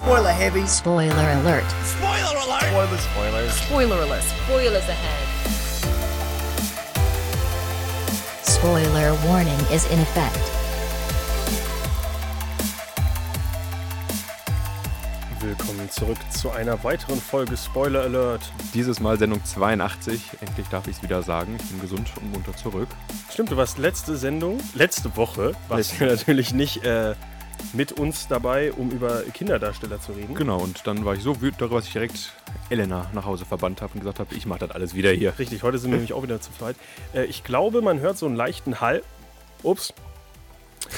Spoiler heavy. Spoiler alert. Spoiler alert! Spoiler, spoilers. Spoiler alert. Spoilers ahead. Spoiler warning is in effect. Willkommen zurück zu einer weiteren Folge Spoiler Alert. Dieses Mal Sendung 82. Endlich darf ich es wieder sagen. Ich bin gesund und munter zurück. Stimmt, du warst letzte Sendung, letzte Woche, warst du natürlich nicht äh, mit uns dabei, um über Kinderdarsteller zu reden. Genau, und dann war ich so wütend darüber, dass ich direkt Elena nach Hause verbannt habe und gesagt habe, ich mache das alles wieder hier. Richtig, heute sind wir nämlich auch wieder zu zweit. Äh, ich glaube, man hört so einen leichten Hall. Ups.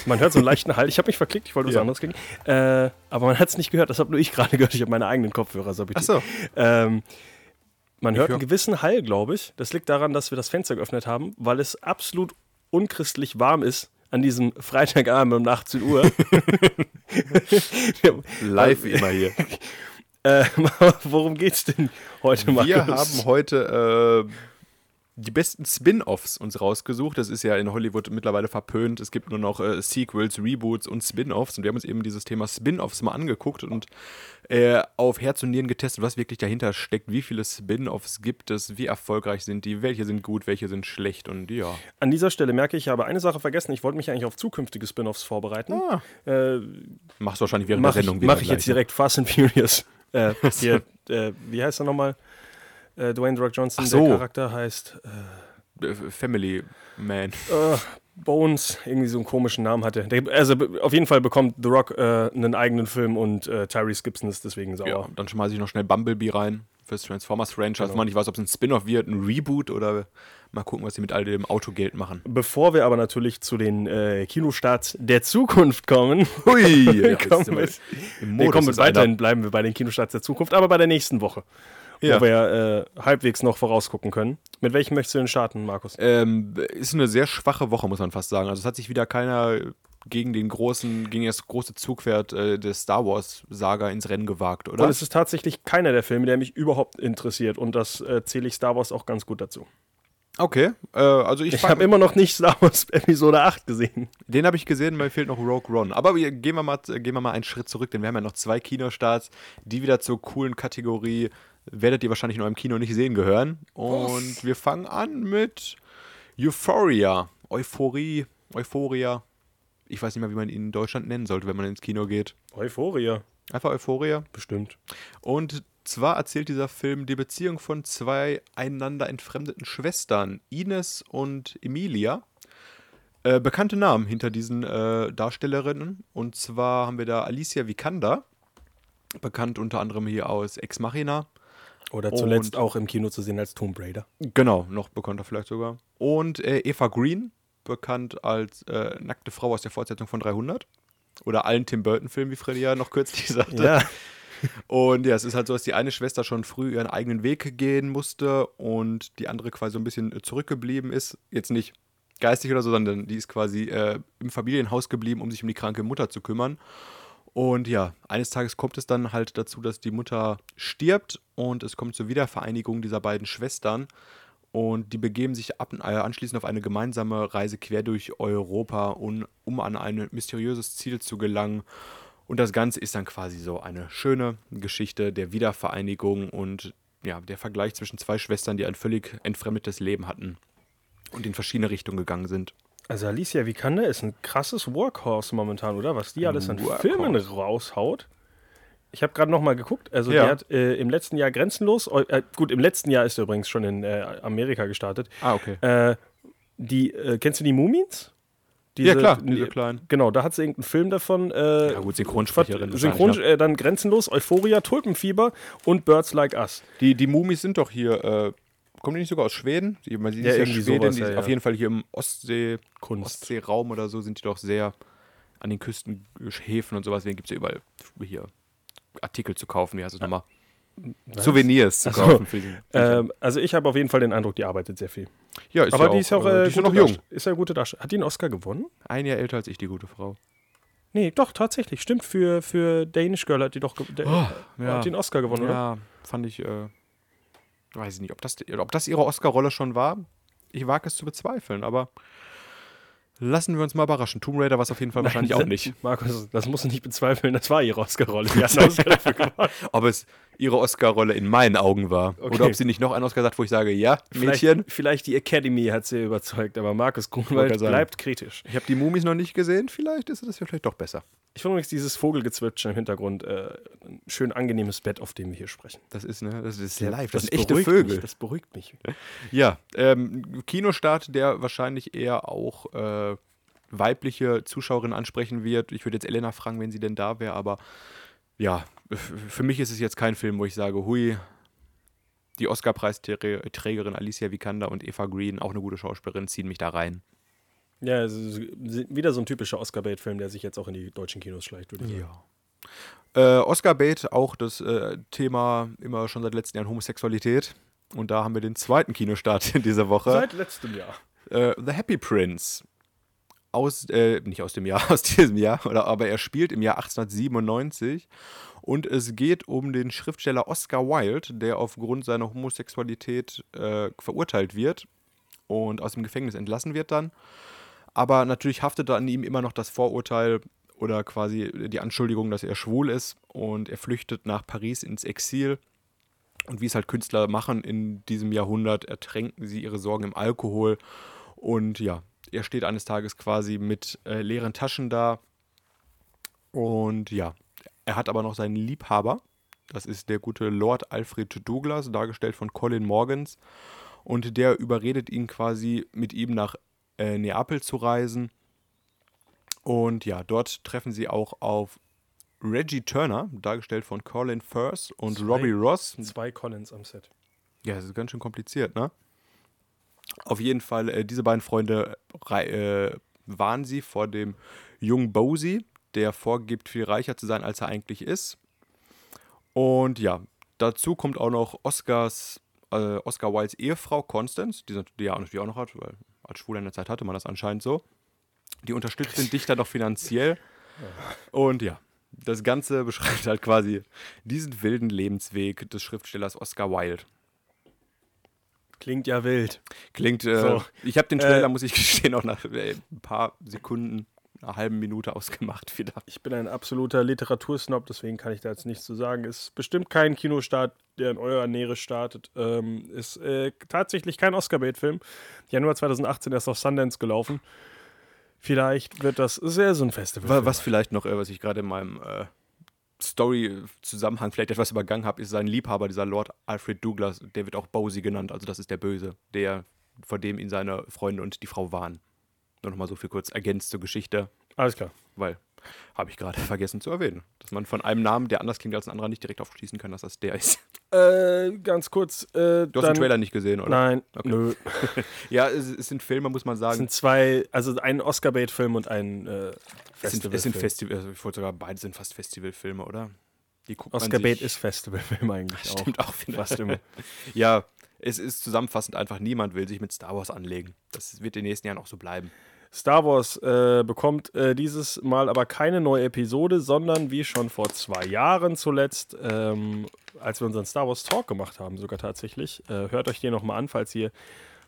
Man hört so einen leichten Hall. Ich habe mich verklickt, ich wollte was Ja. anderes klicken. Äh, aber man hat es nicht gehört, das habe nur ich gerade gehört. Ich habe meine eigenen Kopfhörer. So. Ach so. Ähm, man hört hör- einen gewissen Hall, glaube ich. Das liegt daran, dass wir das Fenster geöffnet haben, weil es absolut unchristlich warm ist an diesem Freitagabend um 18 Uhr. Live wie immer hier. äh, worum geht's denn heute, Markus? Wir haben heute äh, die besten Spin-Offs uns rausgesucht. Das ist ja in Hollywood mittlerweile verpönt. Es gibt nur noch äh, Sequels, Reboots und Spin-Offs. Und wir haben uns eben dieses Thema Spin-Offs mal angeguckt und äh, auf Herz und Nieren getestet, was wirklich dahinter steckt. Wie viele Spin-Offs gibt es? Wie erfolgreich sind die? Welche sind gut? Welche sind schlecht? Und ja. An dieser Stelle merke ich, ich habe eine Sache vergessen. Ich wollte mich eigentlich auf zukünftige Spin-offs vorbereiten. Ah. Äh, Machst du wahrscheinlich während Mache der ich, Sendung wieder mach ich jetzt gleich, ne? direkt Fast and Furious. Äh, hier, äh, wie heißt er nochmal? Äh, Dwayne Rock Johnson, so. der Charakter heißt Äh, Family Man. äh, Bones, irgendwie so einen komischen Namen hatte. Der, also auf jeden Fall bekommt The Rock äh, einen eigenen Film und äh, Tyrese Gibson ist deswegen sauer. Ja, dann schmeiße ich noch schnell Bumblebee rein fürs Transformers Franchise. Genau. Man nicht weiß, ob es ein Spin-off wird, ein Reboot oder mal gucken, was sie mit all dem Autogeld machen. Bevor wir aber natürlich zu den äh, Kinostarts der Zukunft kommen, Hui, ja, kommen wir, wir kommen einer. weiterhin bleiben wir bei den Kinostarts der Zukunft, aber bei der nächsten Woche, Ja. wo wir äh, halbwegs noch vorausgucken können. Mit welchem möchtest du denn starten, Markus? Ähm, ist eine sehr schwache Woche, muss man fast sagen. Also es hat sich wieder keiner gegen den großen, gegen das große Zugpferd äh, des Star Wars Saga ins Rennen gewagt, oder? Und es ist tatsächlich keiner der Filme, der mich überhaupt interessiert. Und das äh, zähle ich Star Wars auch ganz gut dazu. okay, äh, also ich, Ich habe immer noch nicht Star Wars Episode 8 gesehen. den habe ich gesehen, mir fehlt noch Rogue One. Aber wir, gehen, wir mal, gehen wir mal einen Schritt zurück, denn wir haben ja noch zwei Kinostarts, die wieder zur coolen Kategorie werdet ihr wahrscheinlich in eurem Kino nicht sehen gehören. Und wir fangen an mit Euphoria. Euphorie, Euphoria. Ich weiß nicht mehr, wie man ihn in Deutschland nennen sollte, wenn man ins Kino geht. Euphoria. Einfach Euphoria. Bestimmt. Und zwar erzählt dieser Film die Beziehung von zwei einander entfremdeten Schwestern, Ines und Emilia. Äh, bekannte Namen hinter diesen äh, Darstellerinnen. Und zwar haben wir da Alicia Vikander, bekannt unter anderem hier aus Ex Machina. Oder zuletzt Und- auch im Kino zu sehen als Tomb Raider. Genau, noch bekannter vielleicht sogar. Und äh, Eva Green, bekannt als äh, nackte Frau aus der Fortsetzung von 300. Oder allen Tim Burton-Filmen, wie Freddy ja noch kürzlich sagte. Ja. Und ja, es ist halt so, dass die eine Schwester schon früh ihren eigenen Weg gehen musste und die andere quasi so ein bisschen zurückgeblieben ist. Jetzt nicht geistig oder so, sondern die ist quasi äh, im Familienhaus geblieben, um sich um die kranke Mutter zu kümmern. Und ja, eines Tages kommt es dann halt dazu, dass die Mutter stirbt und es kommt zur Wiedervereinigung dieser beiden Schwestern. Und die begeben sich ab, äh, anschließend auf eine gemeinsame Reise quer durch Europa, um, um an ein mysteriöses Ziel zu gelangen. Und das Ganze ist dann quasi so eine schöne Geschichte der Wiedervereinigung und ja, der Vergleich zwischen zwei Schwestern, die ein völlig entfremdetes Leben hatten und in verschiedene Richtungen gegangen sind. Also Alicia Vikander ist ein krasses Workhorse momentan, oder? Was die alles an Workhorse. Filmen raushaut. Ich habe gerade noch mal geguckt. Also Ja. die hat äh, im letzten Jahr Grenzenlos, äh, gut, im letzten Jahr ist er übrigens schon in äh, Amerika gestartet. Ah, okay. Äh, die, äh, kennst du die Mumins? Ja, klar, diese kleinen. Genau, da hat sie irgendeinen Film davon. Äh, Ja, gut, Synchronsprecherin Synchron, ne? äh, dann Grenzenlos, Euphoria, Tulpenfieber und Birds Like Us. Die, die Mumis sind doch hier, äh, kommen die nicht sogar aus Schweden? Man sieht Ja, ja, ja irgendwie Schweden, sowas, die ja, ja. auf jeden Fall hier im Ostsee. Ostseeraum oder so, sind die doch sehr an den Küsten, Häfen und sowas. Deswegen gibt es ja überall hier Artikel zu kaufen, wie heißt es nochmal? Souvenirs zu Ach so. kaufen. Für diesen, Ähm, also ich habe auf jeden Fall den Eindruck, die arbeitet sehr viel. ja, ist Aber ja die ist ja auch, äh, die ist ja noch jung. Ist ja eine gute Darstellerin. Hat die einen Oscar gewonnen? Ein Jahr älter als ich, die gute Frau. Nee, doch, tatsächlich. Stimmt, für, für Danish Girl hat die doch Oh, ja. hat einen Oscar gewonnen, oder? Ja, fand ich, äh, weiß ich nicht, ob das, ob das ihre Oscar-Rolle schon war. Ich wage es zu bezweifeln, aber Lassen wir uns mal überraschen. Tomb Raider war es auf jeden Fall wahrscheinlich auch nicht. Markus, das musst du nicht bezweifeln, das war ihre Oscar-Rolle. Ob es ihre Oscar-Rolle in meinen Augen war. Okay. Oder ob sie nicht noch einen Oscar sagt, wo ich sage, ja, Vielleicht, Mädchen. vielleicht die Academy hat sie überzeugt, aber Markus Grunwald bleibt kritisch. Ich habe die Mumis noch nicht gesehen, vielleicht ist das ja vielleicht doch besser. Ich finde übrigens dieses Vogelgezwitscher im Hintergrund äh, ein schön angenehmes Bett, auf dem wir hier sprechen. Das ist, ne, das ist live, das, Das sind echte beruhigt Vögel. Mich, das beruhigt mich. Ja, ähm, Kinostart, der wahrscheinlich eher auch äh, weibliche Zuschauerinnen ansprechen wird. Ich würde jetzt Elena fragen, wenn sie denn da wäre, aber ja, für mich ist es jetzt kein Film, wo ich sage, hui, die Oscar-Preisträgerin Alicia Vikander und Eva Green, auch eine gute Schauspielerin, ziehen mich da rein. Ja, es ist wieder so ein typischer Oscar-Bait-Film, der sich jetzt auch in die deutschen Kinos schleicht, würde ich sagen. Äh, Oscar Bait, auch das äh, Thema immer schon seit letzten Jahren Homosexualität. Und da haben wir den zweiten Kinostart in dieser Woche. Seit letztem Jahr. Äh, The Happy Prince. Aus, äh, nicht aus dem Jahr, aus diesem Jahr, oder, aber er spielt im Jahr 1897 und es geht um den Schriftsteller Oscar Wilde, der aufgrund seiner Homosexualität äh, verurteilt wird und aus dem Gefängnis entlassen wird dann. Aber natürlich haftet an ihm immer noch das Vorurteil oder quasi die Anschuldigung, dass er schwul ist und er flüchtet nach Paris ins Exil. Und wie es halt Künstler machen in diesem Jahrhundert, ertränken sie ihre Sorgen im Alkohol. Und ja, er steht eines Tages quasi mit äh, leeren Taschen da. Und ja, er hat aber noch seinen Liebhaber. Das ist der gute Lord Alfred Douglas, dargestellt von Colin Morgans. Und der überredet ihn quasi, mit ihm nach äh, Neapel zu reisen. Und ja, dort treffen sie auch auf Reggie Turner, dargestellt von Colin Firth und Zwei- Robbie Ross, Zwei Collins am Set. ja, das ist ganz schön kompliziert, ne? Auf jeden Fall, äh, diese beiden Freunde äh, warnen sie vor dem jungen Bosie, der vorgibt, viel reicher zu sein, als er eigentlich ist. Und ja, dazu kommt auch noch Oscars, äh, Oscar Wildes Ehefrau Constance, die, die er natürlich auch noch hat, weil als Schwuler in der Zeit hatte man das anscheinend so. Die unterstützt den Dichter noch finanziell. Und ja, das Ganze beschreibt halt quasi diesen wilden Lebensweg des Schriftstellers Oscar Wilde. Klingt ja wild. Klingt, äh, So. ich habe den Trailer, Äh, muss ich gestehen, auch nach äh, ein paar Sekunden, einer halben Minute ausgemacht wieder. Ich bin ein absoluter Literatursnob, deswegen kann ich da jetzt nichts zu sagen. Ist bestimmt kein Kinostart, der in eurer Nähe startet. Ähm, ist äh, tatsächlich kein Oscar-Bait-Film. Januar 2018 erst auf Sundance gelaufen. Vielleicht wird das sehr so ein Festival. Wa- Was vielleicht noch, äh, was ich gerade in meinem äh, Story-Zusammenhang vielleicht etwas übergangen habe, ist sein Liebhaber, dieser Lord Alfred Douglas, der wird auch Bosie genannt, also das ist der Böse, der, vor dem ihn seine Freunde und die Frau warnen. Nur nochmal so viel kurz ergänzt zur Geschichte, Alles klar. weil habe ich gerade vergessen zu erwähnen, dass man von einem Namen, der anders klingt als ein anderer, nicht direkt aufschließen kann, dass das der ist. Äh, ganz kurz. Äh, Du hast den Trailer nicht gesehen, oder? Nein, Okay. nö. Ja, es, es sind Filme, muss man Es sagen. sind zwei, also ein Oscar-Bait-Film und ein äh, Es sind, es sind Festivalfilm. Festival, also ich wollte sogar, beide sind fast Festivalfilme, oder? Oscar-Bait ist Festivalfilm eigentlich auch. Stimmt auch wieder. Fast immer. Ja, es ist zusammenfassend einfach, niemand will sich mit Star Wars anlegen. Das wird in den nächsten Jahren auch so bleiben. Star Wars äh, bekommt äh, dieses Mal aber keine neue Episode, sondern wie schon vor zwei Jahren zuletzt, ähm, als wir unseren Star Wars Talk gemacht haben, sogar tatsächlich. Äh, hört euch den nochmal an, falls ihr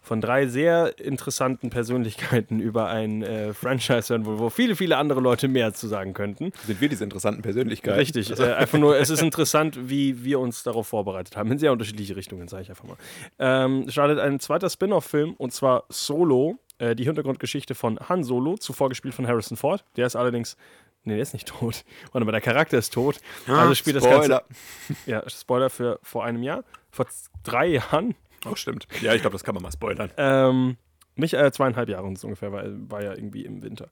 von drei sehr interessanten Persönlichkeiten über ein äh, Franchise hören wollt, wo viele, viele andere Leute mehr zu sagen könnten. Sind wir diese interessanten Persönlichkeiten? Richtig. Äh, einfach nur, es ist interessant, wie wir uns darauf vorbereitet haben. In sehr unterschiedliche Richtungen, sage ich einfach mal. Ähm, startet ein zweiter Spin-off-Film und zwar Solo, äh, die Hintergrundgeschichte von Han Solo, zuvor gespielt von Harrison Ford. Der ist allerdings. Nee, der ist nicht tot. Warte mal, der Charakter ist tot. Also spielt das Spoiler. Ganze. Ja, Spoiler für vor einem Jahr. Vor drei Jahren. Oh, stimmt. Ja, ich glaube, das kann man mal spoilern. Ähm, nicht äh, zweieinhalb Jahre ungefähr, war, war ja irgendwie im Winter.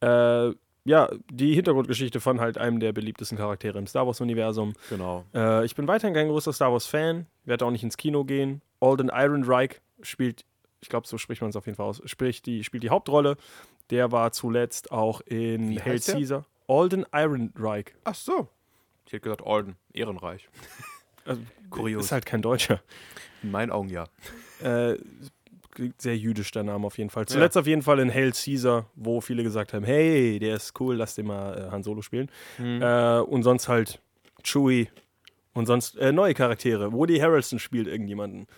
Äh, ja, die Hintergrundgeschichte von halt einem der beliebtesten Charaktere im Star Wars-Universum. Genau. Äh, ich bin weiterhin kein großer Star Wars-Fan, werde auch nicht ins Kino gehen. Alden Ehrenreich spielt, ich glaube, so spricht man es auf jeden Fall aus, spielt die, spielt die Hauptrolle. Der war zuletzt auch in Wie Hail? Caesar. Alden Ehrenreich. Ach so. Ich hätte gesagt, Orden. Ehrenreich. Also, Kurios. Ist halt kein Deutscher. In meinen Augen ja. Äh, klingt sehr jüdisch der Name auf jeden Fall. Zuletzt auf jeden Fall in Hail Caesar, wo viele gesagt haben, hey, der ist cool, lass den mal äh, Han Solo spielen. Mhm. Äh, und sonst halt Chewie und sonst äh, neue Charaktere. Woody Harrelson spielt irgendjemanden.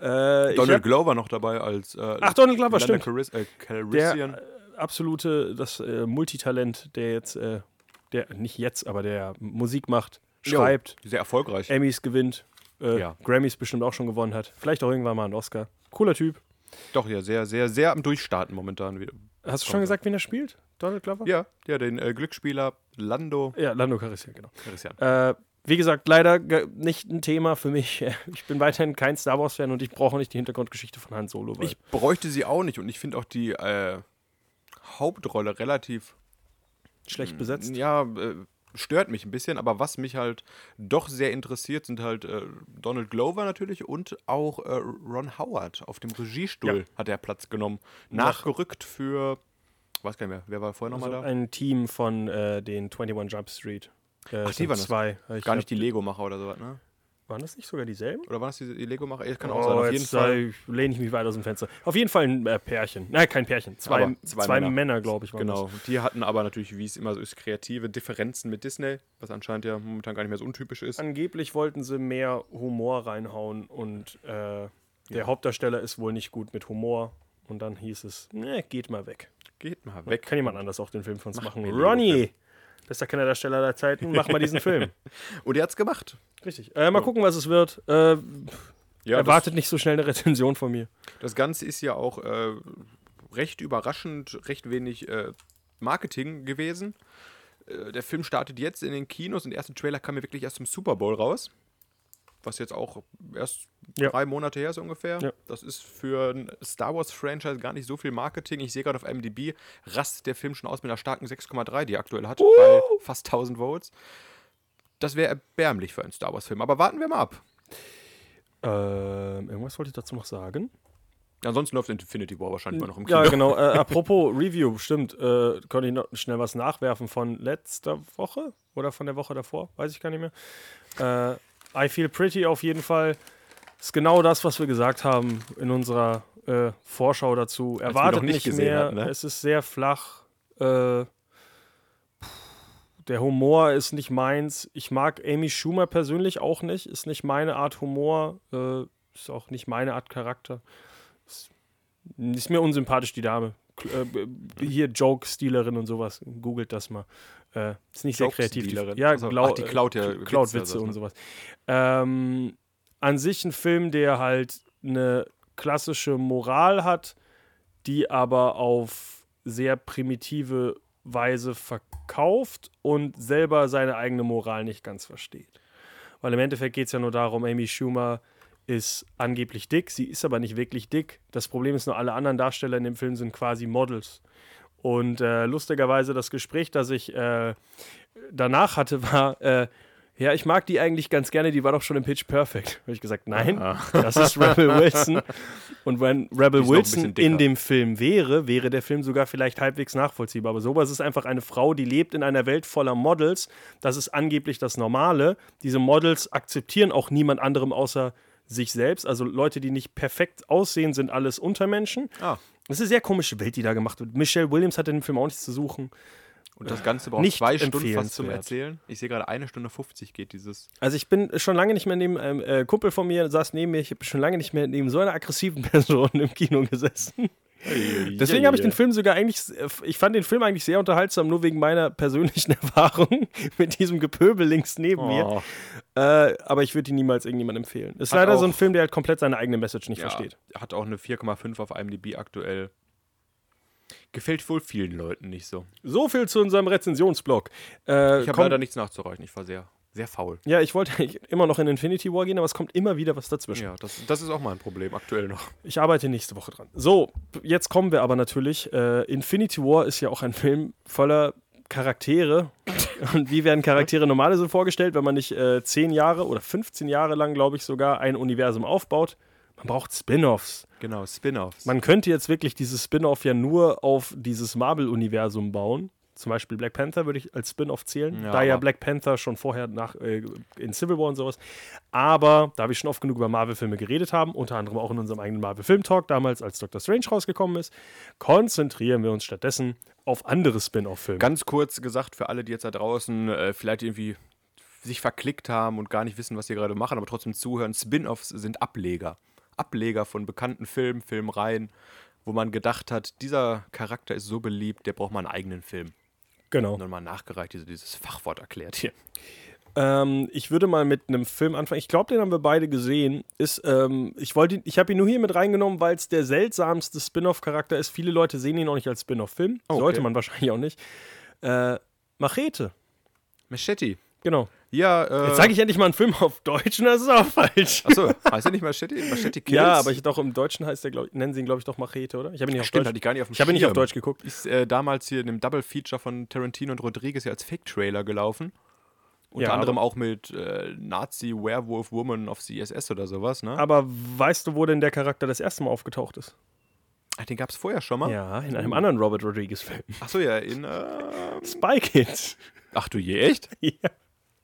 Äh, Donald hab, Glover noch dabei als. Äh, Ach, Donald Glover, stimmt. Caris äh, Calrissian. der, absolute, das äh, Multitalent, der jetzt, äh, der nicht jetzt, aber der Musik macht, schreibt, Jo, sehr erfolgreich. Emmys gewinnt, äh, Ja. Grammys bestimmt auch schon gewonnen hat. Vielleicht auch irgendwann mal einen Oscar. Cooler Typ. Doch, ja, sehr, sehr, sehr am Durchstarten momentan wieder. Hast du schon gesagt, wen er spielt? Donald Glover? Ja, ja, den äh, Glücksspieler Lando Ja, Lando Calrissian, genau. Calrissian. Äh, wie gesagt, leider nicht ein Thema für mich. Ich bin weiterhin kein Star Wars-Fan und ich brauche nicht die Hintergrundgeschichte von Han Solo. Ich bräuchte sie auch nicht und ich finde auch die äh, Hauptrolle relativ schlecht besetzt. Ja, äh, stört mich ein bisschen, aber was mich halt doch sehr interessiert, sind halt äh, Donald Glover natürlich und auch äh, Ron Howard. Auf dem Regiestuhl Ja. hat er Platz genommen. Nach- Nachgerückt für, weiß gar nicht mehr, wer war vorher nochmal Also da? ein Team von äh, den 21 Jump Street. Äh, Ach, die waren das. zwei. Ich Gar nicht die Lego-Macher oder sowas, ne? Waren das nicht sogar dieselben? Oder waren das die, die Lego-Macher? Ja, kann auch Oh, sein. Auf jeden Fall. äh, lehne ich mich weit aus dem Fenster. Auf jeden Fall ein äh, Pärchen. Nein, kein Pärchen. Zwei, Aber zwei, zwei Männer, Männer. glaube ich. Waren Genau. Die hatten aber natürlich, wie es immer so ist, kreative Differenzen mit Disney, was anscheinend ja momentan gar nicht mehr so untypisch ist. Das. Angeblich wollten sie mehr Humor reinhauen und äh, der Hauptdarsteller ist wohl nicht gut mit Humor. Und dann hieß es, ne, geht mal weg. Geht mal Weg. Kann jemand anders auch den Film von uns machen? mir den Ronny! Bester Kinderdarsteller der Zeiten, mach mal diesen Film. Und er hat's gemacht. Richtig. Äh, mal gucken, was es wird. Äh, Ja, erwartet nicht so schnell eine Rezension von mir. Das, das Ganze ist ja auch äh, recht überraschend, recht wenig äh, Marketing gewesen. Äh, der Film startet jetzt in den Kinos und der erste Trailer kam ja wirklich erst zum Super Bowl raus. Was jetzt auch erst Ja. drei Monate her ist ungefähr. Ja. Das ist für ein Star Wars-Franchise gar nicht so viel Marketing. Ich sehe gerade auf IMDb, rastet der Film schon aus mit einer starken 6,3, die er aktuell hat, bei fast 1000 Votes. Das wäre erbärmlich für einen Star Wars-Film. Aber warten wir mal ab. Ähm, irgendwas wollte ich dazu noch sagen. Ansonsten läuft Infinity War wahrscheinlich immer noch im Kino. Ja, genau. Äh, apropos Review, stimmt. Äh, konnte ich noch schnell was nachwerfen von letzter Woche oder von der Woche davor? Weiß ich gar nicht mehr. Äh, I Feel Pretty auf jeden Fall. Ist genau das, was wir gesagt haben in unserer äh, Vorschau dazu. Erwartet nicht nicht, mehr. hatten, ne? Es ist sehr flach. Äh, der Humor ist nicht meins. Ich mag Amy Schumer persönlich auch nicht. Ist nicht meine Art Humor. Äh, ist auch nicht meine Art Charakter. Ist, ist mir unsympathisch, die Dame. Äh, hier Joke-Stealerin und sowas. Googelt das mal. Äh, ist nicht sehr kreativ. Die-? Ja, Also, glau- ach, die klaut ja klaut Witze, Witze also, und sowas. Ähm, an sich ein Film, der halt eine klassische Moral hat, die aber auf sehr primitive Weise verkauft und selber seine eigene Moral nicht ganz versteht. Weil im Endeffekt geht es ja nur darum, Amy Schumer ist angeblich dick, sie ist aber nicht wirklich dick. Das Problem ist nur, alle anderen Darsteller in dem Film sind quasi Models. Und äh, lustigerweise das Gespräch, das ich äh, danach hatte, war, äh, ja, ich mag die eigentlich ganz gerne, die war doch schon im Pitch Perfect. Habe ich gesagt, nein, das ist Rebel Wilson. Und wenn Rebel Wilson in dem Film wäre, wäre der Film sogar vielleicht halbwegs nachvollziehbar. Aber sowas ist einfach eine Frau, die lebt in einer Welt voller Models. Das ist angeblich das Normale. Diese Models akzeptieren auch niemand anderem außer sich selbst. Also Leute, die nicht perfekt aussehen, sind alles Untermenschen. Ah. Das ist eine sehr komische Welt, die da gemacht wird. Michelle Williams hat in dem Film auch nichts zu suchen. Und das Ganze braucht Nicht zwei Stunden fast zum. Erzählen. Ich sehe gerade eine Stunde 50 geht dieses. Also ich bin schon lange nicht mehr neben einem äh, Kumpel von mir, saß neben mir, ich habe schon lange nicht mehr neben so einer aggressiven Person im Kino gesessen. Deswegen habe ich den Film sogar eigentlich, ich fand den Film eigentlich sehr unterhaltsam, nur wegen meiner persönlichen Erfahrung mit diesem Gepöbel links neben Oh. mir. Äh, aber ich würde ihn niemals irgendjemandem empfehlen. Ist Hat leider so auch- ein Film, der halt komplett seine eigene Message nicht Ja, versteht. hat auch eine 4,5 auf IMDb aktuell. Gefällt wohl vielen Leuten nicht so. So viel zu unserem Rezensionsblog. Äh, Ich habe leider nichts nachzureichen. Ich war sehr, sehr faul. ja, ich wollte eigentlich immer noch in Infinity War gehen, aber es kommt immer wieder was dazwischen. Ja, das, das ist auch mal ein Problem aktuell noch. Ich arbeite nächste Woche dran. So, jetzt kommen wir aber natürlich. Äh, Infinity War ist ja auch ein Film voller Charaktere. Und wie werden Charaktere normalerweise so vorgestellt, wenn man nicht äh, 10 Jahre oder 15 Jahre lang, glaube ich, sogar ein Universum aufbaut? Man braucht Spin-offs. Genau, Spin-offs. Man könnte jetzt wirklich dieses Spin-off ja nur auf dieses Marvel-Universum bauen. Zum Beispiel Black Panther würde ich als Spin-off zählen, Ja, da ja Black Panther schon vorher nach, äh, in Civil War und sowas. Aber da wir schon oft genug über Marvel-Filme geredet haben, unter anderem auch in unserem eigenen Marvel-Film-Talk, damals als Doctor Strange rausgekommen ist, konzentrieren wir uns stattdessen auf andere Spin-off-Filme. Ganz kurz gesagt, für alle, die jetzt da draußen äh, vielleicht irgendwie sich verklickt haben und gar nicht wissen, was sie gerade machen, aber trotzdem zuhören, Spin-offs sind Ableger. Ableger von bekannten Filmen, Filmreihen, wo man gedacht hat, dieser Charakter ist so beliebt, der braucht mal einen eigenen Film. Genau. Und dann mal nachgereicht, diese, dieses Fachwort erklärt hier. Ähm, ich würde mal mit einem Film anfangen. Ich glaube, den haben wir beide gesehen. Ist, ähm, ich wollte, ich habe ihn nur hier mit reingenommen, weil es der seltsamste Spin-off-Charakter ist. Viele Leute sehen ihn auch nicht als Spin-off-Film. Oh, okay. Sollte man wahrscheinlich auch nicht. Äh, Machete. Machete. Genau. Ja, äh. Jetzt sage ich endlich mal einen Film auf Deutsch und das ist auch falsch. Achso, heißt der nicht Machete? Machete Kills? Ja, aber ich doch im Deutschen heißt der, glaub, nennen sie ihn, glaube ich, doch Machete, oder? Ich habe ihn nicht auf Stimmt, Deutsch. hatte ich gar nicht auf dem ich habe ihn nicht auf. Deutsch geguckt. Ist äh, damals hier in dem Double-Feature von Tarantino und Rodriguez ja als Fake-Trailer gelaufen. Unter Ja, anderem auch mit äh, Nazi-Werewolf-Woman of the SS oder sowas, ne? Aber weißt du, wo denn der Charakter das erste Mal aufgetaucht ist? Ach, den gab es vorher schon mal? Ja, in einem anderen Robert Rodriguez-Film. Achso, ja, in. Äh, Spy Kids. ach du je, echt? ja.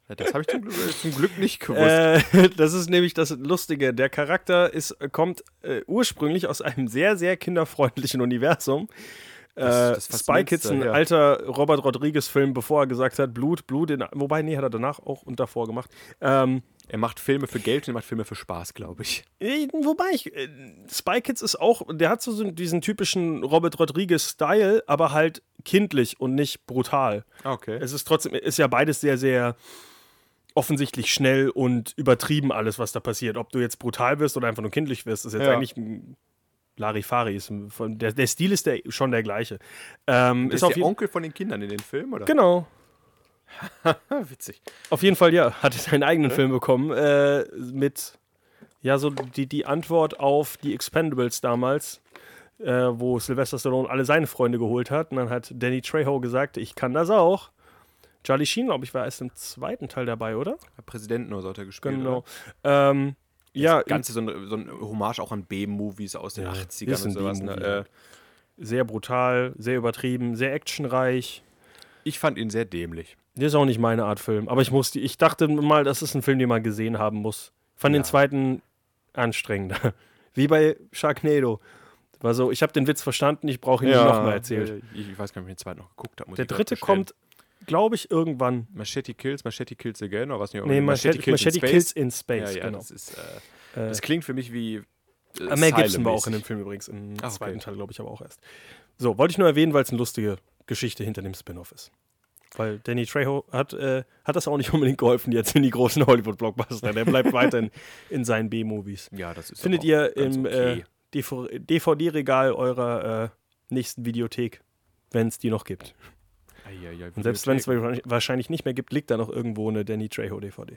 Das habe ich zum, Glück- äh, zum Glück nicht gewusst. Äh, das ist nämlich das Lustige. Der Charakter ist, kommt äh, ursprünglich aus einem sehr, sehr kinderfreundlichen Universum. Äh, Das- das Spy Kids, ein ja. alter Robert Rodriguez-Film, bevor er gesagt hat, Blut, Blut, in, wobei, nee, hat er danach auch und davor gemacht. Ähm, er macht Filme für Geld und er macht Filme für Spaß, glaube ich. äh, wobei ich, äh, Spy Kids ist auch, der hat so so diesen typischen Robert Rodriguez-Style, aber halt kindlich und nicht brutal. Okay. Es ist trotzdem, ist ja beides sehr, sehr offensichtlich schnell und übertrieben alles, was da passiert. Ob du jetzt brutal wirst oder einfach nur kindlich wirst, ist jetzt Ja. eigentlich ein Larifari. Ist von- Der, der Stil ist der, schon der gleiche. Ähm, ist ist der Onkel von den Kindern in den Film, oder? Genau. Witzig. Auf jeden Fall, ja. Hat seinen eigenen Film bekommen. Äh, mit, ja, so die, die Antwort auf die Expendables damals, äh, wo Sylvester Stallone alle seine Freunde geholt hat. Und dann hat Danny Trejo gesagt, ich kann das auch. Charlie Sheen, glaube ich, war erst im zweiten Teil dabei, oder? Präsident nur sollte er gespielt Genau. Ähm, ja, Das Ganze so ein, so ein Hommage auch an B-Movies aus den Ja, 80ern ist und sowas. Ne? ja. Äh, sehr brutal, sehr übertrieben, sehr actionreich. ich fand ihn sehr dämlich. Das ist auch nicht meine Art Film. Aber ich musste, ich dachte mal, das ist ein Film, den man gesehen haben muss. Fand den Ja. zweiten anstrengender. Wie bei Sharknado. War so, ich habe den Witz verstanden, ich brauche ihn nicht nochmal erzählt. äh, Ich, ich weiß gar nicht, ob ich den zweiten noch geguckt habe. Der dritte kommt, glaube ich, irgendwann. Machete Kills, Machete Kills Again oder was nicht? Nee, Machete, Machete, in Kills Space. in Space, Ja, ja, genau. das, ist, äh, das klingt für mich wie. Äh, Mel Gibson war auch in dem Film übrigens, im okay. zweiten Teil, glaube ich, aber auch erst. So, wollte ich nur erwähnen, weil es eine lustige Geschichte hinter dem Spin-off ist. Weil Danny Trejo hat, äh, hat das auch nicht unbedingt geholfen jetzt in die großen Hollywood-Blockbuster. Der bleibt weiterhin in seinen B-Movies. Ja, das ist Findet ihr im okay. äh, DV DVD-Regal eurer äh, nächsten Videothek, wenn es die noch gibt. Und selbst wenn es wahrscheinlich nicht mehr gibt, liegt da noch irgendwo eine Danny Trejo-DVD.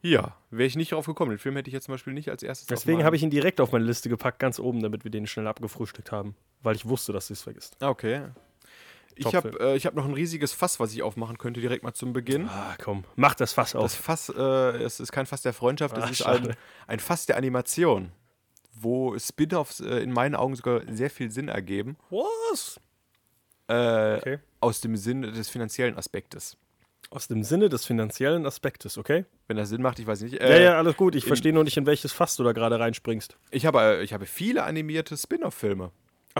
Ja, wäre ich nicht drauf gekommen. Den Film hätte ich jetzt zum Beispiel nicht als erstes Deswegen habe ich ihn direkt auf meine Liste gepackt, ganz oben, damit wir den schnell abgefrühstückt haben. Weil ich wusste, dass du es vergisst. Ah, okay. Ich habe äh, ich hab noch ein riesiges Fass, was ich aufmachen könnte, direkt mal zum Beginn. Ah, komm, mach das Fass auf. Das Fass, äh, es ist kein Fass der Freundschaft, es Ach, ist ein, ein Fass der Animation, wo Spin-offs äh, in meinen Augen sogar sehr viel Sinn ergeben. Was? Äh, Okay. Aus dem Sinne des finanziellen Aspektes. Aus dem Sinne des finanziellen Aspektes, okay? Wenn das Sinn macht, ich weiß nicht. ja, Äh, ja, alles gut. Ich verstehe nur nicht, in welches Fass du da gerade reinspringst. Ich habe, äh, ich habe viele animierte Spin-off-Filme.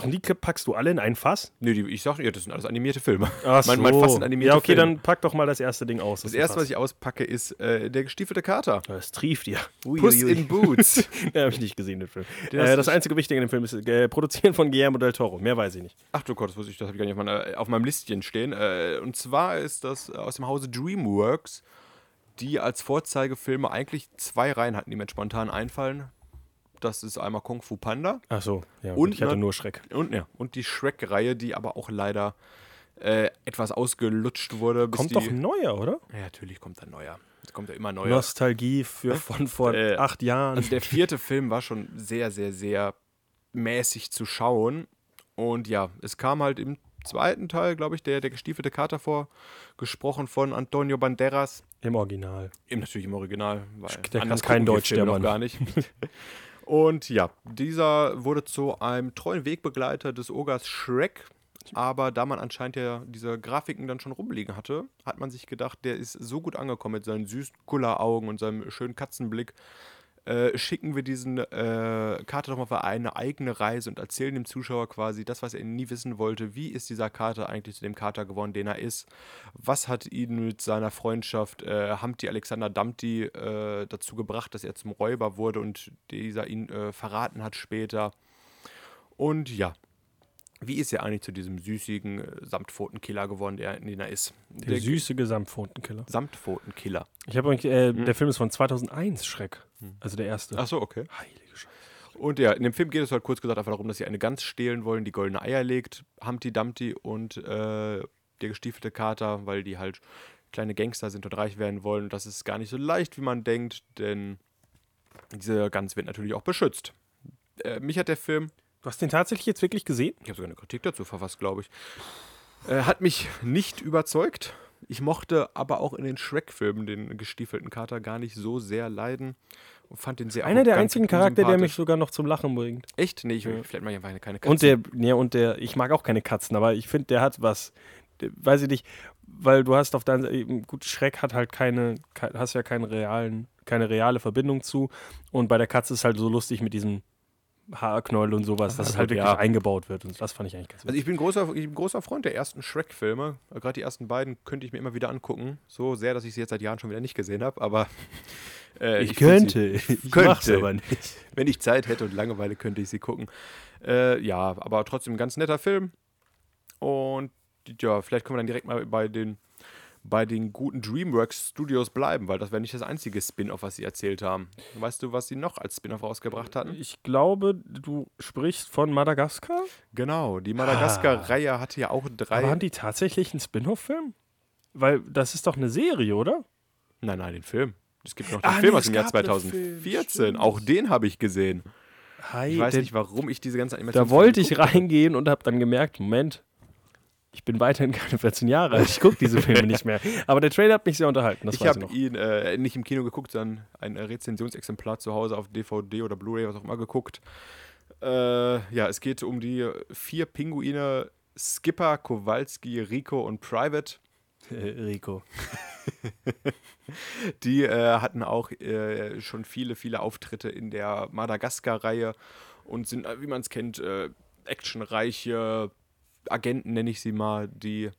Ach, und die packst du alle in ein Fass? Nö, die, ich sag ja, das sind alles animierte Filme. Ach mein, mein Fass sind animierte Ja, okay, Filme. dann pack doch mal das erste Ding aus. Das erste, was ich auspacke, ist äh, der gestiefelte Kater. Das trieft dir. Puss in Boots. Den habe ich nicht gesehen, den Film. Den Äh, das einzige Wichtige in dem Film ist äh, produzieren von Guillermo del Toro. Mehr weiß ich nicht. Ach du Gott, das wusste ich, das habe ich gar nicht auf, meiner, auf meinem Listchen stehen. Äh, und zwar ist das aus dem Hause DreamWorks, die als Vorzeigefilme eigentlich zwei Reihen hatten, die mir spontan einfallen. Das ist einmal Kung Fu Panda Ach so, ja, Und ich hatte nur Schreck. und, ja, und die Shrek-Reihe, die aber auch leider äh, etwas ausgelutscht wurde. Kommt die, doch ein neuer, oder? Ja, natürlich kommt ein neuer. Es kommt ja immer neuer. Nostalgie für, von vor Äh, acht Jahren. Also der vierte Film war schon sehr, sehr, sehr mäßig zu schauen. Und ja, es kam halt im zweiten Teil, glaube ich, der, der gestiefelte Kater vor, gesprochen von Antonio Banderas. Im Original. Eben natürlich im Original, weil Der kann kein Deutsch, der noch Mann. gar nicht. Und ja, dieser wurde zu einem treuen Wegbegleiter des Ogers Shrek. Aber da man anscheinend ja diese Grafiken dann schon rumliegen hatte, hat man sich gedacht, der ist so gut angekommen mit seinen süßen Kulleraugen und seinem schönen Katzenblick. Äh, schicken wir diesen äh, Kater doch mal auf eine eigene Reise und erzählen dem Zuschauer quasi das, was er nie wissen wollte. Wie ist dieser Kater eigentlich zu dem Kater geworden, den er ist? Was hat ihn mit seiner Freundschaft äh, Humpty Alexander Dumpty äh, dazu gebracht, dass er zum Räuber wurde und dieser ihn äh, verraten hat später? Und ja, wie ist er eigentlich zu diesem süßigen äh, Samtpfotenkiller geworden, der, den er ist? Der, süße Gesamtpfotenkiller. Samtpfotenkiller. Ich habe äh, der Film ist von 2001, Schreck. Also der erste. Achso, okay. Heilige Scheiße. Und ja, in dem Film geht es halt kurz gesagt einfach darum, dass sie eine Gans stehlen wollen, die goldene Eier legt, Humpty Dumpty und äh, der gestiefelte Kater, weil die halt kleine Gangster sind und reich werden wollen. Und das ist gar nicht so leicht, wie man denkt, denn diese Gans wird natürlich auch beschützt. Äh, mich hat der Film, Du hast den tatsächlich jetzt wirklich gesehen? ich habe sogar eine Kritik dazu verfasst, glaube ich, äh, hat mich nicht überzeugt. Ich mochte aber auch in den Shrek-Filmen den gestiefelten Kater gar nicht so sehr leiden und fand den sehr Einer der einzigen Charakter, der mich sogar noch zum Lachen bringt. Echt? Nee, ich, Ja. vielleicht mal einfach keine Katze. Und der, ja, und der, ich mag auch keine Katzen, aber ich finde, der hat was. Der, weiß ich nicht, weil du hast auf deiner Seite, gut, Schreck hat halt keine, ke- hast ja keinen realen, keine reale Verbindung zu. Und bei der Katze ist halt so lustig mit diesem Haarknäuel und sowas, dass es halt wirklich ja. eingebaut wird. Und das fand ich eigentlich ganz Also ich bin großer, ich bin großer Freund der ersten Shrek-Filme. Gerade die ersten beiden könnte ich mir immer wieder angucken. So sehr, dass ich sie jetzt seit Jahren schon wieder nicht gesehen habe. Aber äh, find sie- ich könnte. mach's aber nicht. wenn ich Zeit hätte und Langeweile, könnte ich sie gucken. Äh, ja, aber trotzdem ein ganz netter Film. Und ja, vielleicht können wir dann direkt mal bei den, bei den guten DreamWorks Studios bleiben, weil das wäre nicht das einzige Spin-off, was sie erzählt haben. Weißt du, was sie noch als Spin-off rausgebracht hatten? Ich glaube, du sprichst von Madagaskar? Genau, die Madagaskar-Reihe hatte ja auch drei. Aber haben die tatsächlich einen Spin-off-Film? Weil das ist doch eine Serie, oder? Nein, nein, den Film. Es gibt noch den Ah, Film nee, aus dem Jahr gab einen Film, 2014. stimmt. Auch den habe ich gesehen. Hi, Ich weiß nicht, warum ich diese ganze Animation. Da wollte ich reingehen und habe dann gemerkt, Moment, ich bin weiterhin keine 14 Jahre alt, ich gucke diese Filme nicht mehr. Aber der Trailer hat mich sehr unterhalten, das Ich habe ihn äh, nicht im Kino geguckt, sondern ein Rezensionsexemplar zu Hause auf DVD oder Blu-ray, was auch immer, geguckt. Äh, ja, es geht um die vier Pinguine Skipper, Kowalski, Rico und Private. Rico. Die äh, hatten auch äh, schon viele, viele Auftritte in der Madagaskar-Reihe und sind, äh, wie man es kennt, äh, actionreiche Agenten, nenne ich sie mal, die,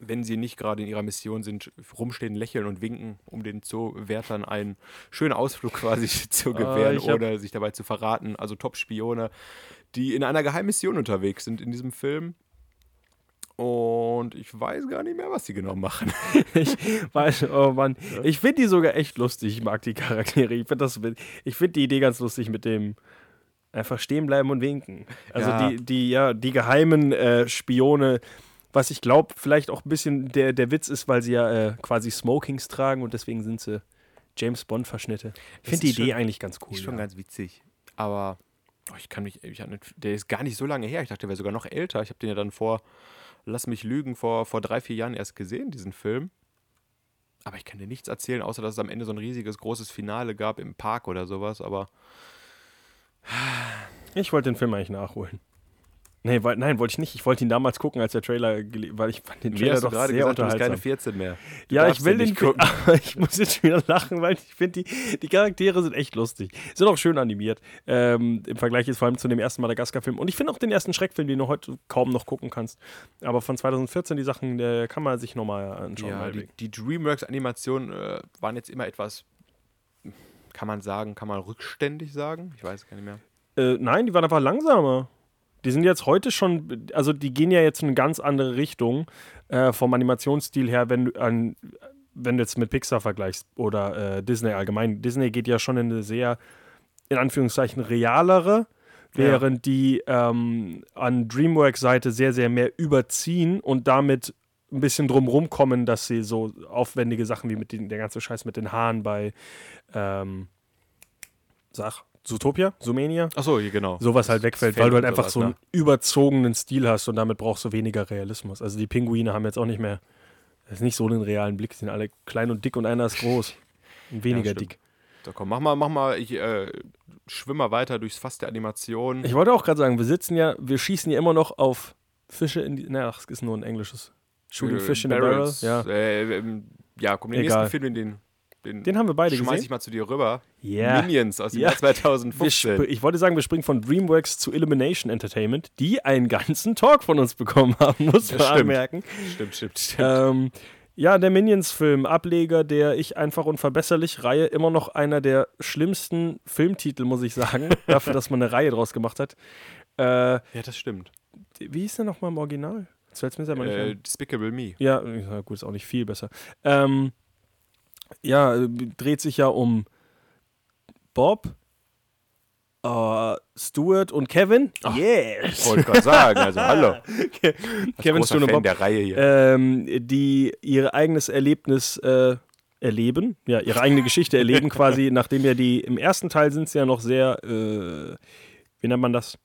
wenn sie nicht gerade in ihrer Mission sind, rumstehen, lächeln und winken, um den Zoowärtern einen schönen Ausflug quasi zu gewähren ich hab- oder sich dabei zu verraten. Also Top-Spione, die in einer Geheimmission unterwegs sind in diesem Film. Und ich weiß gar nicht mehr, was sie genau machen. Ich weiß, oh Mann, ich finde die sogar echt lustig, ich mag die Charaktere. Ich finde finde die Idee ganz lustig mit dem einfach stehen bleiben und winken. Also Ja. die, die, ja, die geheimen äh, Spione, was ich glaube, vielleicht auch ein bisschen der, der Witz ist, weil sie ja äh, quasi Smokings tragen und deswegen sind sie James Bond Verschnitte. Ich finde die Idee schon- eigentlich ganz cool. Ist schon ja. ganz witzig. Aber oh, ich kann mich, ich nicht, der ist gar nicht so lange her. Ich dachte, der wäre sogar noch älter. Ich habe den ja dann vor, lass mich lügen, vor, vor drei, vier Jahren erst gesehen, diesen Film. Aber ich kann dir nichts erzählen, außer dass es am Ende so ein riesiges, großes Finale gab im Park oder sowas. Aber Ich wollte den Film eigentlich nachholen. Nee, weil, nein, wollte ich nicht. Ich wollte ihn damals gucken, als der Trailer, weil ich fand den Trailer doch gerade sehr gesagt, du bist keine unterhaltsam. 14 mehr. Du Ja, ich will den gucken. aber ich muss jetzt wieder lachen, weil ich finde, die, die Charaktere sind echt lustig. Sind auch schön animiert. Ähm, Im Vergleich jetzt vor allem zu dem ersten Madagaskar-Film. Und ich finde auch den ersten Schreckfilm, den du heute kaum noch gucken kannst. Aber von 2014, die Sachen, der kann man sich nochmal anschauen. Ja, die, die DreamWorks-Animationen äh, waren jetzt immer etwas, kann man sagen, kann man rückständig sagen? Ich weiß es gar nicht mehr. Äh, nein, die waren einfach langsamer. Die sind jetzt heute schon, also die gehen ja jetzt in eine ganz andere Richtung äh, vom Animationsstil her, wenn du an, wenn du jetzt mit Pixar vergleichst oder äh, Disney allgemein. Disney geht ja schon in eine sehr, in Anführungszeichen, realere, während die ähm, an DreamWorks-Seite sehr, sehr mehr überziehen und damit ein bisschen drumrum kommen, dass sie so aufwendige Sachen wie mit den, der ganze Scheiß mit den Haaren bei ähm, sag, Zootopia, Zoomania, Achso, genau. sowas halt wegfällt, Fällt weil du halt einfach so einen ne? überzogenen Stil hast und damit brauchst du weniger Realismus. Also die Pinguine haben jetzt auch nicht mehr, das ist nicht so einen realen Blick, die sind alle klein und dick und einer ist groß und weniger stimmt. dick. So, komm, mach mal, mach mal, ich äh, schwimme mal weiter durchs Fass der Animation. Ich wollte auch gerade sagen, wir sitzen ja, wir schießen ja immer noch auf Fische in die, naja, das ist nur ein englisches. Shooting Äh, Fish in a Barrel, ja. Äh, ähm, ja, komm, den Egal. nächsten Film, den, den, Den haben wir beide schmeiß gesehen. ich mal zu dir rüber. Ja. Minions aus dem Ja. Jahr Wir 2015. sp- ich wollte sagen, wir springen von DreamWorks zu Illumination Entertainment, die einen ganzen Talk von uns bekommen haben, muss man stimmt. anmerken. Stimmt, stimmt, stimmt. Ähm, ja, der Minions-Film, Ableger der Ich einfach unverbesserlich Reihe, immer noch einer der schlimmsten Filmtitel, muss ich sagen, dafür, dass man eine Reihe draus gemacht hat. Äh, Ja, das stimmt. wie hieß der nochmal im Original? Das fällt mir selber nicht Äh, ein. Despicable Me. Ja, gut, ist auch nicht viel besser. Ähm, ja, dreht sich ja um Bob, äh, Stuart und Kevin. Yes! Wollte gerade sagen, also hallo. Kevin, Großer Stuart und Bob. der Reihe hier. ähm, die ihr eigenes Erlebnis äh, erleben, ja, ihre eigene Geschichte erleben quasi, nachdem ja die, im ersten Teil sind sie ja noch sehr, äh, wie nennt man das?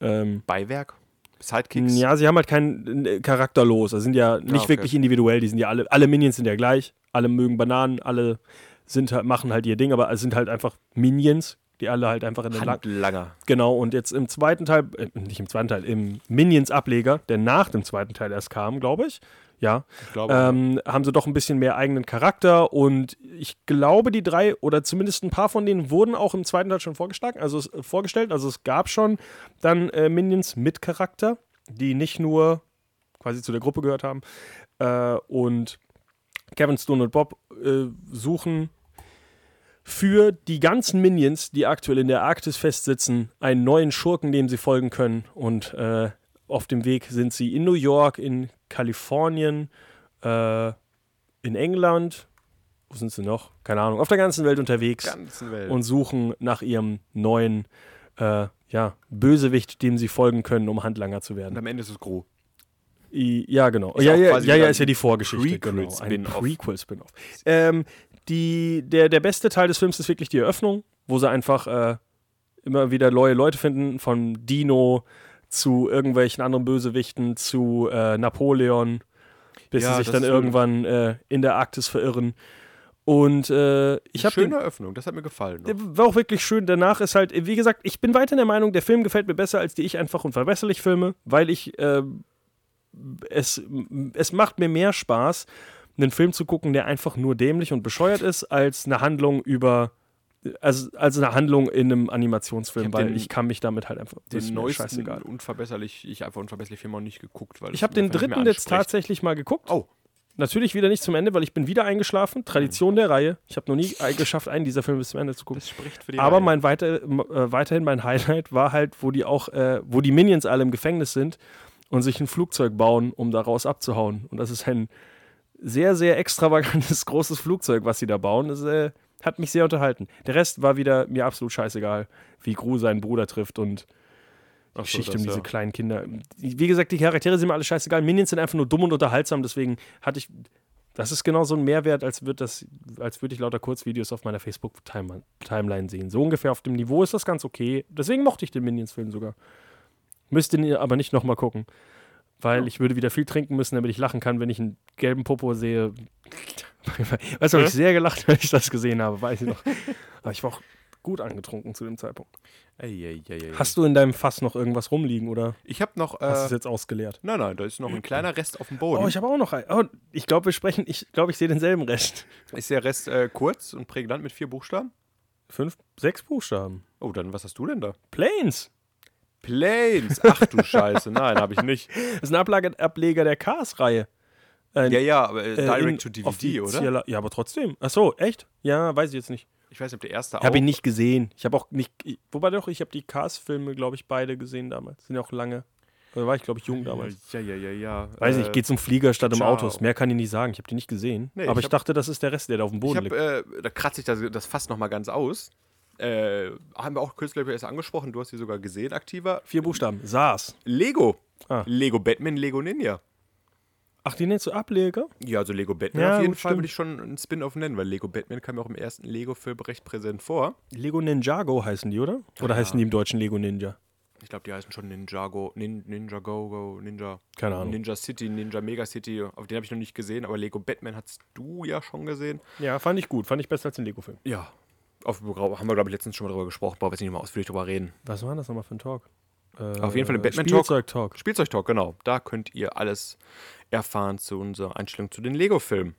Ähm, Beiwerk? Sidekicks? ja, sie haben halt keinen äh, charakterlos, also sind ja nicht Ah, okay. wirklich individuell, die sind ja alle, alle Minions sind ja gleich, alle mögen Bananen, alle sind halt, machen halt ihr Ding, aber es sind halt einfach Minions, die alle halt einfach in den Lang Handlanger. Genau, und jetzt im zweiten Teil, äh, nicht im zweiten Teil, im Minions-Ableger, der nach dem zweiten Teil erst kam, glaube ich, ja, glaube, ähm, haben sie doch ein bisschen mehr eigenen Charakter und ich glaube, die drei oder zumindest ein paar von denen wurden auch im zweiten Teil schon vorgeschlagen, also es, vorgestellt. Also es gab schon dann äh, Minions mit Charakter, die nicht nur quasi zu der Gruppe gehört haben. Äh, und Kevin Stone und Bob äh, suchen für die ganzen Minions, die aktuell in der Arktis festsitzen, einen neuen Schurken, dem sie folgen können. Und äh, auf dem Weg sind sie in New York, in Kalifornien, äh, in England. Wo sind sie noch? Keine Ahnung. Auf der ganzen Welt unterwegs ganzen Welt. und suchen nach ihrem neuen äh, ja, Bösewicht, dem sie folgen können, um Handlanger zu und werden. am Ende ist es Gru. I, ja, genau. Ist ja, ja, ja, ja, ist ja die Vorgeschichte. Prequel Genau. Ein Spin-off. Prequel-Spin-off. Ähm, die, der, der beste Teil des Films ist wirklich die Eröffnung, wo sie einfach äh, immer wieder neue Leute finden, von Dino zu irgendwelchen anderen Bösewichten zu äh, Napoleon, bis Ja, sie sich dann irgendwann äh, in der Arktis verirren. Und äh, ich habe Schöne Eröffnung, das hat mir gefallen. der war auch wirklich schön. Danach ist halt, wie gesagt, ich bin weiter der Meinung, der Film gefällt mir besser als die ich einfach unverbesserlich Filme, weil ich äh, es, es macht mir mehr Spaß, einen Film zu gucken, der einfach nur dämlich und bescheuert ist, als eine Handlung über also, als eine Handlung in einem Animationsfilm, Ich weil den- ich kann mich damit halt einfach. das den ist neuesten scheißegal. unverbesserlich, ich einfach unverbesserlich Film auch nicht geguckt, weil Ich habe den dritten jetzt tatsächlich mal geguckt. Oh, Natürlich wieder nicht zum Ende, weil ich bin wieder eingeschlafen. Tradition der Reihe. Ich habe noch nie geschafft, einen dieser Filme bis zum Ende zu gucken. das spricht für die Aber Reihe. mein weiter, äh, weiterhin mein Highlight war halt, wo die auch, äh, wo die Minions alle im Gefängnis sind und sich ein Flugzeug bauen, um daraus abzuhauen. Und das ist ein sehr, sehr extravagantes, großes Flugzeug, was sie da bauen. Das äh, hat mich sehr unterhalten. Der Rest war wieder mir absolut scheißegal, wie Gru seinen Bruder trifft und Ach so, Geschichte das, um diese ja. kleinen Kinder. Wie gesagt, die Charaktere sind mir alle scheißegal. Minions sind einfach nur dumm und unterhaltsam, deswegen hatte ich. Das ist genau so ein Mehrwert, als würde das, als würde ich lauter Kurzvideos auf meiner Facebook-Timeline sehen. So ungefähr auf dem Niveau ist das ganz okay. Deswegen mochte ich den Minions-Film sogar. Müsste ihn aber nicht nochmal gucken. Weil ich würde wieder viel trinken müssen, damit ich lachen kann, wenn ich einen gelben Popo sehe. Weißt du, habe ich sehr gelacht, als ich das gesehen habe, weiß ich noch. Aber ich war auch gut angetrunken zu dem Zeitpunkt. Ei, ei, ei. Hast du in deinem Fass noch irgendwas rumliegen oder ich habe noch. hast du es Äh, jetzt ausgeleert? nein, nein, da ist noch ein kleiner Rest auf dem Boden. Oh, ich habe auch noch einen. Oh, ich glaube, wir sprechen, ich glaube, ich sehe denselben Rest. ist der Rest äh, kurz und prägnant mit vier Buchstaben? Fünf, sechs Buchstaben. Oh, dann was hast du denn da? Planes. Planes. Ach du Scheiße, nein, habe ich nicht. Das ist ein Ablage, Ableger der Cars-Reihe. Äh, Ja, ja, aber äh, äh, Direct in- to DVD, oder? Ja, aber trotzdem. Ach so, echt? Ja, weiß ich jetzt nicht. Ich weiß nicht, ob der erste Ich habe auch. ihn nicht gesehen. Ich habe auch nicht. ich- Wobei doch, ich habe die Cars-Filme, glaube ich, beide gesehen damals. Sind ja auch lange. Da war ich, glaube ich, jung damals. Ja, ja, ja, ja. Weiß äh, nicht, geht zum Flieger statt im ciao. Autos. Mehr kann ich nicht sagen. Ich habe die nicht gesehen. Nee, aber ich ich, hab- dachte, das ist der Rest, der da auf dem Ich Boden habe, liegt. äh, da kratze ich das, das fast noch mal ganz aus. Äh, haben wir auch kürzlich erst angesprochen, du hast sie sogar gesehen, aktiver. Vier Buchstaben. SARS. Lego. Ah. Lego Batman, Lego Ninja. Ach, die nennst du Ableger? Ja, also Lego Batman Ja, auf jeden Fall stimmt. würde ich schon einen Spin-off nennen, weil Lego Batman kam ja auch im ersten Lego-Film recht präsent vor. Lego Ninjago heißen die, oder? Oder Ja. heißen die im Deutschen Lego Ninja? Ich glaube, die heißen schon Ninjago, Nin, Ninja Go Go, Ninja. Keine Ahnung. Ninja City, Ninja Mega City. Auf den habe ich noch nicht gesehen, aber Lego Batman hast du ja schon gesehen. Ja, fand ich gut. Fand ich besser als den Lego-Film. Ja. Auf, haben wir, glaube ich, letztens schon mal drüber gesprochen. Brauchen wir jetzt nicht nochmal ausführlich drüber reden. Was war das nochmal für ein Talk? Äh, Auf jeden Fall den Batman-Talk. Spielzeug-Talk. Spielzeugtalk, genau. Da könnt ihr alles erfahren zu unserer Einstellung zu den Lego-Filmen.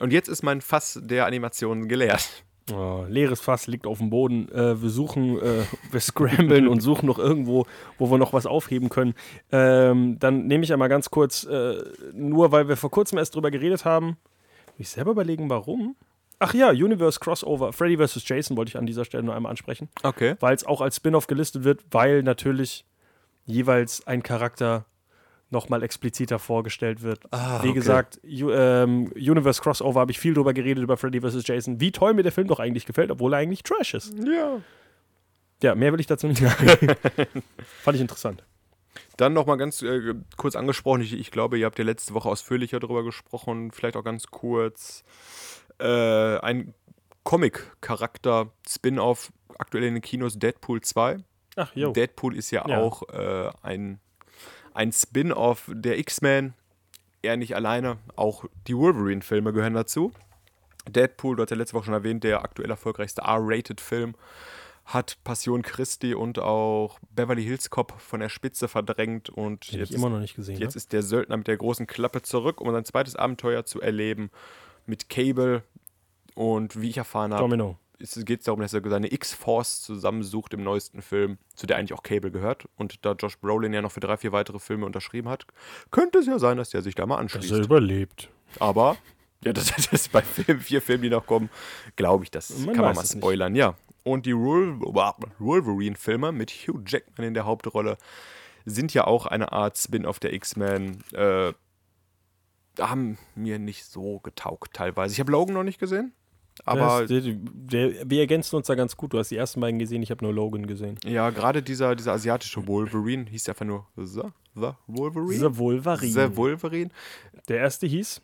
Und jetzt ist mein Fass der Animationen geleert. Oh, leeres Fass liegt auf dem Boden. Äh, wir suchen, äh, wir scramblen und suchen noch irgendwo, wo wir noch was aufheben können. Ähm, dann nehme ich einmal ganz kurz, äh, nur weil wir vor kurzem erst drüber geredet haben, ich selber überlegen, warum. Ach ja, Universe Crossover, Freddy vs. Jason wollte ich an dieser Stelle nur einmal ansprechen. Okay. weil es auch als Spin-off gelistet wird, weil natürlich jeweils ein Charakter nochmal expliziter vorgestellt wird. Ah, Wie okay. gesagt, U ähm, Universe Crossover habe ich viel drüber geredet, über Freddy vs. Jason, wie toll mir der Film doch eigentlich gefällt, obwohl er eigentlich Trash ist. Ja. Ja, mehr will ich dazu nicht sagen. Fand ich interessant. Dann nochmal ganz äh, kurz angesprochen, ich, ich glaube, ihr habt ja letzte Woche ausführlicher darüber gesprochen, vielleicht auch ganz kurz. Äh, ein Comic-Charakter, Spin-off, aktuell in den Kinos Deadpool 2. Ach, jo. Deadpool ist ja, Ja. auch äh, ein, ein Spin-off der X-Men. Er nicht alleine, auch die Wolverine-Filme gehören dazu. Deadpool, du hast ja letzte Woche schon erwähnt, der aktuell erfolgreichste R-Rated-Film, hat Passion Christi und auch Beverly Hills Cop von der Spitze verdrängt. Und Den jetzt, immer noch nicht gesehen. jetzt ne? ist der Söldner mit der großen Klappe zurück, um sein zweites Abenteuer zu erleben mit Cable. Und wie ich erfahren habe, Domino. geht es darum, dass er seine X-Force zusammensucht im neuesten Film, zu der eigentlich auch Cable gehört. Und da Josh Brolin ja noch für drei, vier weitere Filme unterschrieben hat, könnte es ja sein, dass der sich da mal Dass er anschließt. überlebt. Aber, ja, das, ist bei Film, vier Filmen, die noch kommen, glaube ich, das Man kann man mal spoilern, ja. Und die Wol- Wolverine-Filme mit Hugh Jackman in der Hauptrolle sind ja auch eine Art Spin-off der X-Men. Äh, haben mir nicht so getaugt teilweise. Ich habe Logan noch nicht gesehen, aber Das, der, der, wir ergänzen uns da ganz gut. Du hast die ersten beiden gesehen, ich habe nur Logan gesehen. Ja, gerade dieser, dieser asiatische Wolverine hieß einfach nur The, The Wolverine. The Wolverine. The Wolverine. Der erste hieß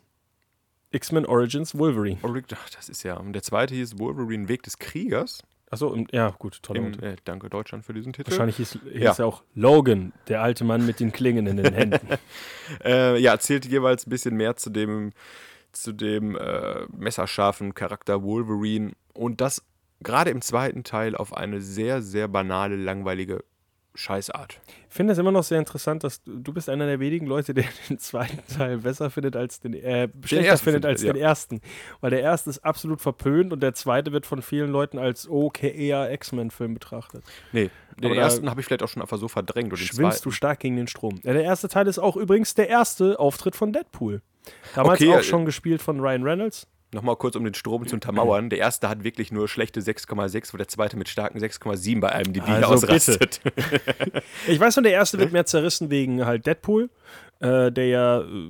X-Men Origins Wolverine. Ach, Das ist ja. Und der zweite hieß Wolverine Weg des Kriegers. Achso, ja, gut, toller Im, äh, danke Deutschland für diesen Titel. Wahrscheinlich hieß, hieß Ja. er auch Logan, der alte Mann mit den Klingen in den Händen. Äh, ja, erzählt jeweils ein bisschen mehr zu dem, zu dem äh, messerscharfen Charakter Wolverine. Und das gerade im zweiten Teil auf eine sehr, sehr banale, langweilige Scheißart. Ich finde es immer noch sehr interessant, dass du, du bist einer der wenigen Leute, der den zweiten Teil besser findet als den, äh, schlechter ersten findet als ja. den ersten. Weil der erste ist absolut verpönt und der zweite wird von vielen Leuten als okay eher X-Men-Film betrachtet. Nee, den Aber ersten habe ich vielleicht auch schon einfach so verdrängt. Und Schwimmst du stark gegen den Strom. Ja, der erste Teil ist auch übrigens der erste Auftritt von Deadpool. Damals Okay, auch äh, schon gespielt von Ryan Reynolds. Nochmal kurz, um den Strom zu untermauern. Der erste hat wirklich nur schlechte 6,6, wo der zweite mit starken 6,7 bei einem DB Also ausrastet. Ich weiß nur, der erste wird mehr zerrissen wegen halt Deadpool, äh, der ja, äh,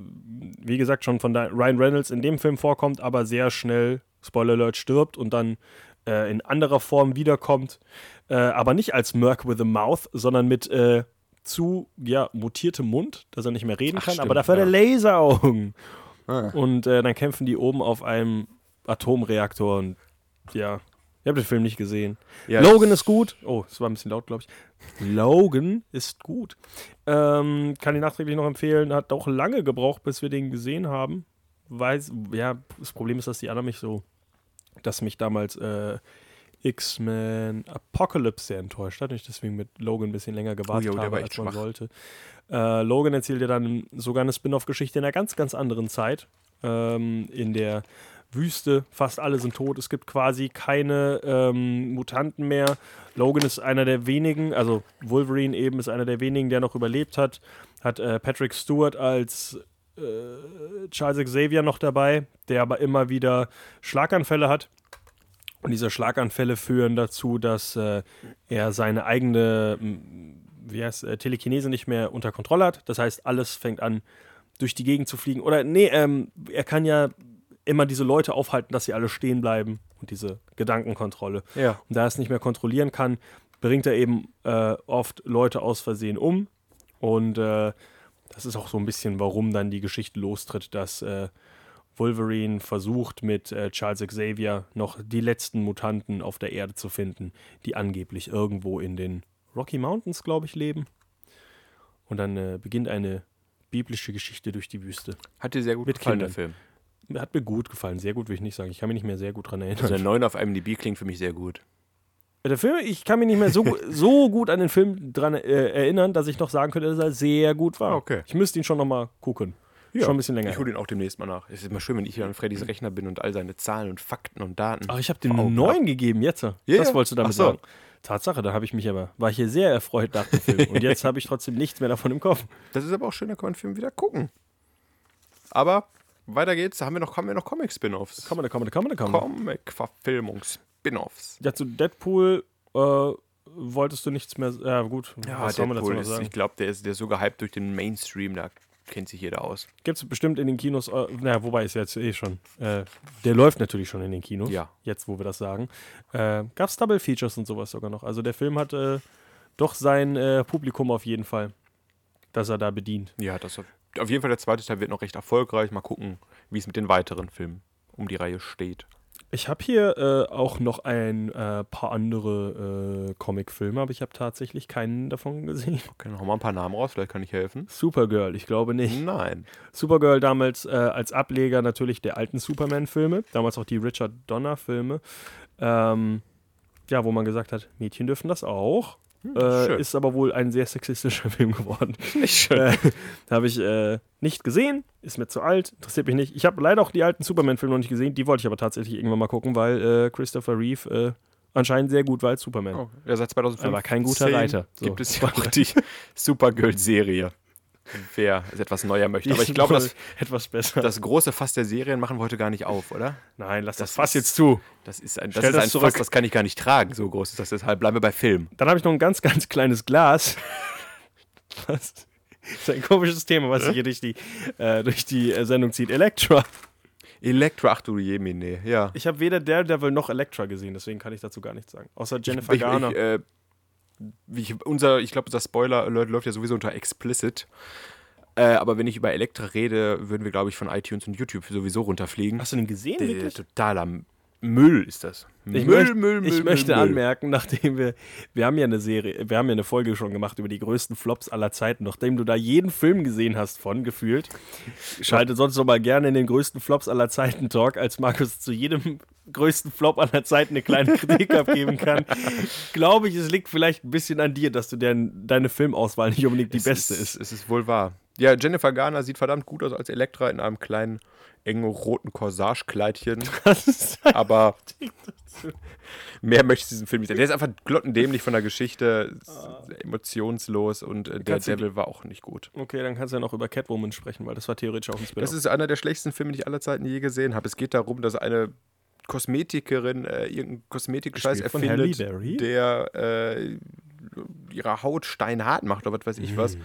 wie gesagt, schon von Ryan Reynolds in dem Film vorkommt, aber sehr schnell, Spoiler Alert, stirbt und dann äh, in anderer Form wiederkommt. Äh, aber nicht als Merc with a Mouth, sondern mit äh, zu, ja, mutiertem Mund, dass er nicht mehr reden Ach, kann, stimmt, aber dafür ja. hat er Laseraugen. Ah. Und äh, dann kämpfen die oben auf einem Atomreaktor und ja. Ich habe den Film nicht gesehen. Ja, Logan ist gut. Oh, es war ein bisschen laut, glaube ich. Logan ist gut. Ähm, kann ich nachträglich noch empfehlen. Hat auch lange gebraucht, bis wir den gesehen haben. Weiß, ja, das Problem ist, dass die anderen mich so, dass mich damals äh, X-Men Apocalypse sehr enttäuscht hat und ich deswegen mit Logan ein bisschen länger gewartet Oh, jo, habe, als man schwach. sollte. Äh, Logan erzählt ja dann sogar eine Spin-off-Geschichte in einer ganz, ganz anderen Zeit. Ähm, in der Wüste, fast alle sind tot. Es gibt quasi keine ähm, Mutanten mehr. Logan ist einer der wenigen, also Wolverine eben ist einer der wenigen, der noch überlebt hat. Hat äh, Patrick Stewart als äh, Charles Xavier noch dabei, der aber immer wieder Schlaganfälle hat. Und diese Schlaganfälle führen dazu, dass äh, er seine eigene wie heißt, äh, Telekinese nicht mehr unter Kontrolle hat. Das heißt, alles fängt an, durch die Gegend zu fliegen. Oder nee, ähm, er kann ja immer diese Leute aufhalten, dass sie alle stehen bleiben und diese Gedankenkontrolle. Ja. Und da er es nicht mehr kontrollieren kann, bringt er eben äh, oft Leute aus Versehen um. Und äh, das ist auch so ein bisschen, warum dann die Geschichte lostritt, dass äh, Wolverine versucht, mit äh, Charles Xavier noch die letzten Mutanten auf der Erde zu finden, die angeblich irgendwo in den Rocky Mountains, glaube ich, leben. Und dann äh, beginnt eine biblische Geschichte durch die Wüste. Hat dir sehr gut Mit gefallen, der Kindern. Film. Hat mir gut gefallen, sehr gut will ich nicht sagen. Ich kann mich nicht mehr sehr gut dran erinnern. Also der 9 auf IMDb klingt für mich sehr gut. Der Film, ich kann mich nicht mehr so, so gut an den Film dran äh, erinnern, dass ich noch sagen könnte, dass er sehr gut war. Okay. Ich müsste ihn schon noch mal gucken. Schon ein bisschen länger. Ich hole ihn auch demnächst mal nach. Es ist immer schön, wenn ich hier an Freddys Rechner bin und all seine Zahlen und Fakten und Daten. Ach, ich habe dem vor eine Augen 9 hab. gegeben jetzt. das ja. wolltest du damit so. sagen. Tatsache, da habe ich mich aber, war ich hier sehr erfreut nach dem Film. Und jetzt habe ich trotzdem nichts mehr davon im Kopf. Das ist aber auch schön, da kann man den Film wieder gucken. Aber weiter geht's. Da haben wir noch, haben wir noch Comic-Spin-Offs. Komm, da komm, da komm, da komm. Comic-Verfilmungs-Spin-Offs. Ja, zu Deadpool, äh, wolltest du nichts mehr. Ja, gut. was soll man dazu Deadpool noch ist, sagen? ich glaube, der ist, der ist so gehypt durch den Mainstream, da kennt sich jeder aus. Gibt es bestimmt in den Kinos. Äh, naja, wobei ist jetzt eh schon. Äh, der läuft natürlich schon in den Kinos. Ja. Jetzt, wo wir das sagen. Äh, Gab es Double Features und sowas sogar noch. Also der Film hat äh, doch sein äh, Publikum auf jeden Fall, das er da bedient. Ja, das auf auf jeden Fall der zweite Teil wird noch recht erfolgreich. Mal gucken, wie es mit den weiteren Filmen um die Reihe steht. Ich habe hier äh, auch noch ein äh, paar andere äh, Comicfilme, aber ich habe tatsächlich keinen davon gesehen. Okay, hau mal ein paar Namen raus, vielleicht kann ich helfen. Supergirl, ich glaube nicht. Nein. Supergirl damals äh, als Ableger natürlich der alten Superman-Filme, damals auch die Richard Donner-Filme. Ähm, ja, wo man gesagt hat, Mädchen dürfen das auch. Äh, schön. ist aber wohl ein sehr sexistischer Film geworden. Nicht schön. Äh, habe ich äh, nicht gesehen, ist mir zu alt, interessiert mich nicht. Ich habe leider auch die alten Superman-Filme noch nicht gesehen, die wollte ich aber tatsächlich irgendwann mal gucken, weil äh, Christopher Reeve äh, anscheinend sehr gut war als Superman. Oh, ja, seit 2005 Er war kein guter Reiter. So. gibt es ja auch die Supergirl-Serie. Wer es etwas neuer möchte. Aber ich glaube, das, etwas besser. das große Fass der Serien machen wir heute gar nicht auf, oder? Nein, lass das, das Fass ist- jetzt zu. Das ist ein, das Stell ist das ein zurück. Fass, das kann ich gar nicht tragen. So groß ist das deshalb. Bleiben wir bei Film. Dann habe ich noch ein ganz, ganz kleines Glas. Das ist ein komisches Thema, was sich hier durch die, äh, durch die äh, Sendung zieht. Elektra. Elektra, ach du Jemine, ja. Ich habe weder Daredevil noch Elektra gesehen, deswegen kann ich dazu gar nichts sagen. Außer Jennifer ich, Garner. Ich, äh, ich, unser, ich glaube, unser Spoiler-Alert läuft ja sowieso unter explicit. Äh, aber wenn ich über Elektra rede, würden wir, glaube ich, von iTunes und YouTube sowieso runterfliegen. Hast du den gesehen, Der, wirklich? totaler Müll ist das. Ich, Müll, möcht, Müll, Müll, ich möchte Müll. anmerken, nachdem wir, wir haben ja eine Serie, wir haben ja eine Folge schon gemacht über die größten Flops aller Zeiten, nachdem du da jeden Film gesehen hast von, gefühlt, schalte sonst noch mal gerne in den größten Flops aller Zeiten Talk, als Markus zu jedem größten Flop aller Zeiten eine kleine Kritik abgeben kann. Glaube ich, es liegt vielleicht ein bisschen an dir, dass du dein, deine Filmauswahl nicht unbedingt die Es beste ist. ist. Es ist wohl wahr. Ja, Jennifer Garner sieht verdammt gut aus als Elektra in einem kleinen, engen roten Corsagekleidchen. Aber mehr möchte ich diesen Film nicht sagen. Der ist einfach glottendämlich von der Geschichte, ist emotionslos und äh, der Devil war auch nicht gut. okay, dann kannst du ja noch über Catwoman sprechen, weil das war theoretisch auch ein Spin-off. Das ist einer der schlechtesten Filme, die ich aller Zeiten je gesehen habe. Es geht darum, dass eine Kosmetikerin äh, irgendeinen Kosmetikscheiß erfindet, der äh, ihre Haut steinhart macht oder was weiß ich was.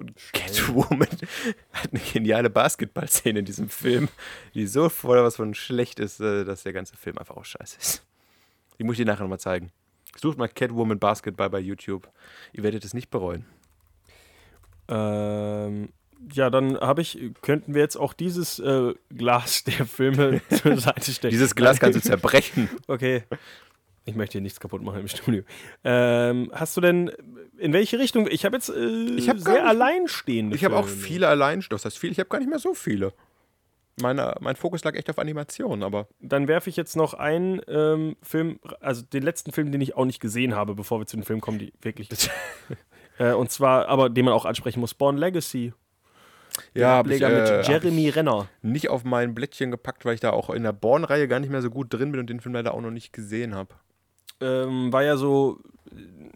Und Catwoman hat eine geniale Basketballszene in diesem Film, die so voll was von schlecht ist, äh, dass der ganze Film einfach auch scheiße ist. Die muss ich dir nachher nochmal zeigen. Sucht mal Catwoman Basketball bei YouTube. Ihr werdet es nicht bereuen. Ähm, ja, dann habe ich, könnten wir jetzt auch dieses äh, Glas der Filme zur Seite stellen. Dieses Glas kannst du zerbrechen. Okay. Ich möchte hier nichts kaputt machen im Studio. Ähm, hast du denn, in welche Richtung? Ich habe jetzt äh, Ich hab sehr alleinstehende Ich habe auch viele allein, das heißt viel, ich habe gar nicht mehr so viele. Meine, mein Fokus lag echt auf Animation, aber Dann werfe ich jetzt noch einen ähm, Film, also den letzten Film, den ich auch nicht gesehen habe, bevor wir zu den Filmen kommen, die wirklich. äh, und zwar, aber den man auch ansprechen muss: Born Legacy. Ja, hab ich, äh, mit hab Jeremy Renner. ich nicht auf mein Blättchen gepackt, weil ich da auch in der Born-Reihe gar nicht mehr so gut drin bin und den Film leider auch noch nicht gesehen habe. ähm, war ja so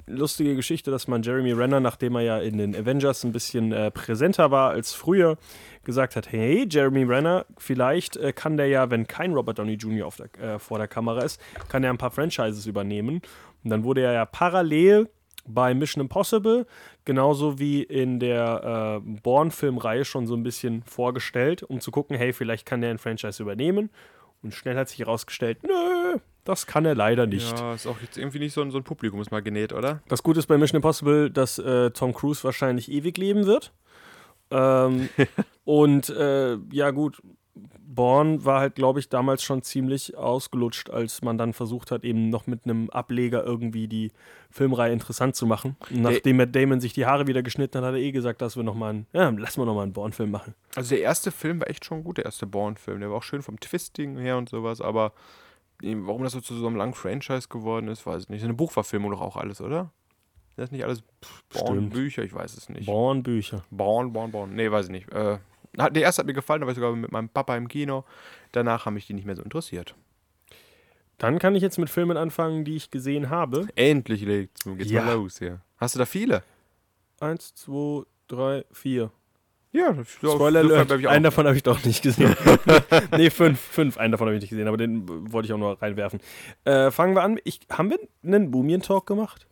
lustige Geschichte, dass man Jeremy Renner, nachdem er ja in den Avengers ein bisschen äh, präsenter war als früher, gesagt hat, hey, Jeremy Renner, vielleicht äh, kann der ja, wenn kein Robert Downey Jr. Der, äh, vor der Kamera ist, kann er ein paar Franchises übernehmen. Und dann wurde er ja parallel bei Mission Impossible, genauso wie in der äh, Bourne-Filmreihe schon so ein bisschen vorgestellt, um zu gucken, hey, vielleicht kann der ein Franchise übernehmen. Und schnell hat sich herausgestellt, nö, das kann er leider nicht. Ja, ist auch jetzt irgendwie nicht so ein, so ein Publikumsmagnet, oder? Das Gute ist bei Mission Impossible, dass äh, Tom Cruise wahrscheinlich ewig leben wird. Ähm, und äh, ja, gut, Born war halt, glaube ich, damals schon ziemlich ausgelutscht, als man dann versucht hat, eben noch mit einem Ableger irgendwie die Filmreihe interessant zu machen. Und nachdem Matt Damon sich die Haare wieder geschnitten hat, hat er eh gesagt, dass wir noch mal einen, ja, lass mal noch mal einen Born-Film machen. Also der erste Film war echt schon gut, der erste Born-Film. Der war auch schön vom Twisting her und sowas, aber warum das so zu so einem langen Franchise geworden ist, weiß ich nicht. Eine Buchverfilmung doch auch alles, oder? Das ist nicht alles. Born-Bücher, ich weiß es nicht. Born-Bücher. Born, Born, Born. Nee, weiß ich nicht. Äh, der erste hat mir gefallen, da war ich sogar mit meinem Papa im Kino. Danach haben mich die nicht mehr so interessiert. Dann kann ich jetzt mit Filmen anfangen, die ich gesehen habe. Endlich legt's, geht's Ja. mal los hier. Hast du da viele? Eins, zwei, drei, vier. Ja, Spoiler Alert, einen davon habe ich doch nicht gesehen. nee, fünf, fünf, einen davon habe ich nicht gesehen, aber den wollte ich auch nur reinwerfen. Äh, fangen wir an. Ich, haben wir einen Boomian-Talk gemacht?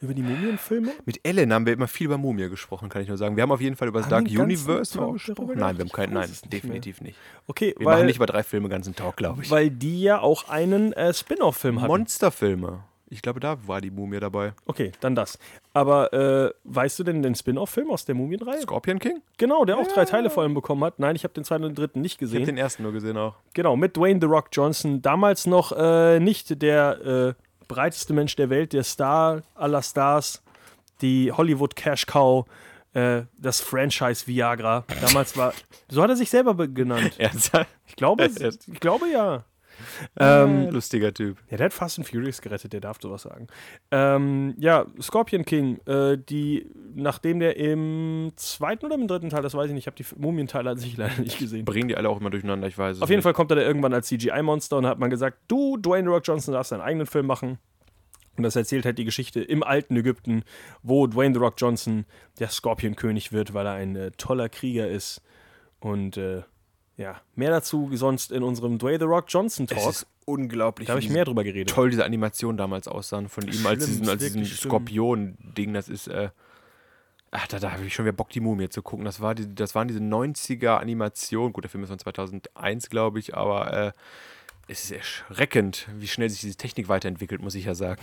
Über die Mumienfilme? Mit Ellen haben wir immer viel über Mumie gesprochen, kann ich nur sagen. Wir haben auf jeden Fall über das Haben Dark Universe Talk gesprochen. Nein, wir haben keinen, nein, nicht mehr. definitiv nicht. Okay, Wir weil, machen nicht über drei Filme ganzen Talk, glaube ich. weil die ja auch einen äh, Spin-off-Film hatten. Monsterfilme. Ich glaube, da war die Mumie dabei. Okay, dann das. Aber äh, weißt du denn den Spin-off-Film aus der Mumienreihe? Scorpion King? Genau, der auch drei Teile vor allem bekommen hat. Nein, ich habe den zweiten und den dritten nicht Ich habe gesehen. den ersten nur gesehen auch. Genau, mit Dwayne The Rock Johnson. Damals noch äh, nicht der äh, breiteste Mensch der Welt, der Star aller Stars, die Hollywood Cash Cow, äh, das Franchise Viagra. Damals war. So hat er sich selber be- genannt. Ich glaube, ich glaube ja. Ähm, lustiger Typ. Ja, der hat Fast and Furious gerettet, der darf sowas sagen. Ähm, ja, Scorpion King, äh, die, nachdem der im zweiten oder im dritten Teil, das weiß ich nicht, ich habe die Mumienteile an sich leider nicht gesehen. Bringen die alle auch immer durcheinander, ich weiß es Auf jeden nicht. Fall kommt er da irgendwann als CGI-Monster und hat man gesagt, du, Dwayne The Rock Johnson, darfst deinen eigenen Film machen. Und das erzählt halt die Geschichte im alten Ägypten, wo Dwayne The Rock Johnson der Skorpionkönig wird, weil er ein äh, toller Krieger ist. Und äh, ja, mehr dazu sonst in unserem Dwayne The Rock Johnson Es Talk. ist unglaublich. Da habe ich mehr drüber geredet. toll diese Animation damals aussahen von ihm als diesen, als. Skorpion-Ding. Das ist, äh, ach, da, da habe ich schon wieder Bock, die Mumie zu gucken. Das, war die, das waren diese 90er-Animationen. Gut, der Film ist von 2001, glaube ich, aber äh, es ist erschreckend, wie schnell sich diese Technik weiterentwickelt, muss ich ja sagen.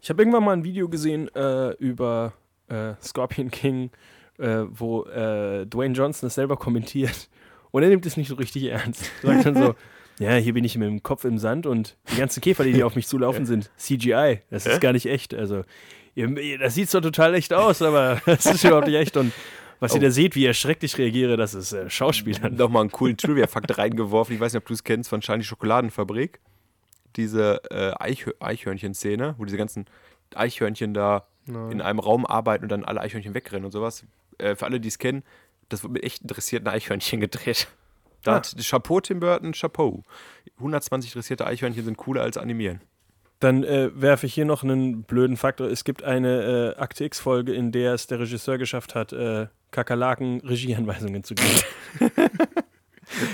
Ich habe irgendwann mal ein Video gesehen äh, über äh, Scorpion King, äh, wo äh, Dwayne Johnson es selber kommentiert. Und er nimmt es nicht so richtig ernst. Sagt dann so, ja, hier bin ich mit dem Kopf im Sand und die ganzen Käfer, die hier auf mich zulaufen, sind CGI. Das ist gar nicht echt. Also, ihr, das sieht zwar total echt aus, aber das ist überhaupt nicht echt. Und was ihr Oh. da seht, wie er schrecklich reagiere, das ist äh, Schauspielern. Nochmal einen coolen Trivia-Fakt reingeworfen. Ich weiß nicht, ob du es kennst von Shiny Schokoladenfabrik. Diese äh, Eichhör Eichhörnchen-Szene, wo diese ganzen Eichhörnchen da in einem Raum arbeiten und dann alle Eichhörnchen wegrennen und sowas. Äh, für alle, die es kennen, das wird mit echt interessierten Eichhörnchen gedreht. Da Ah. hat Chapeau Tim Burton, Chapeau. 120 interessierte Eichhörnchen sind cooler als animieren. Dann äh, werfe ich hier noch einen blöden Faktor. Es gibt eine äh, Akte X-Folge, in der es der Regisseur geschafft hat, äh, Kakerlaken Regieanweisungen zu geben.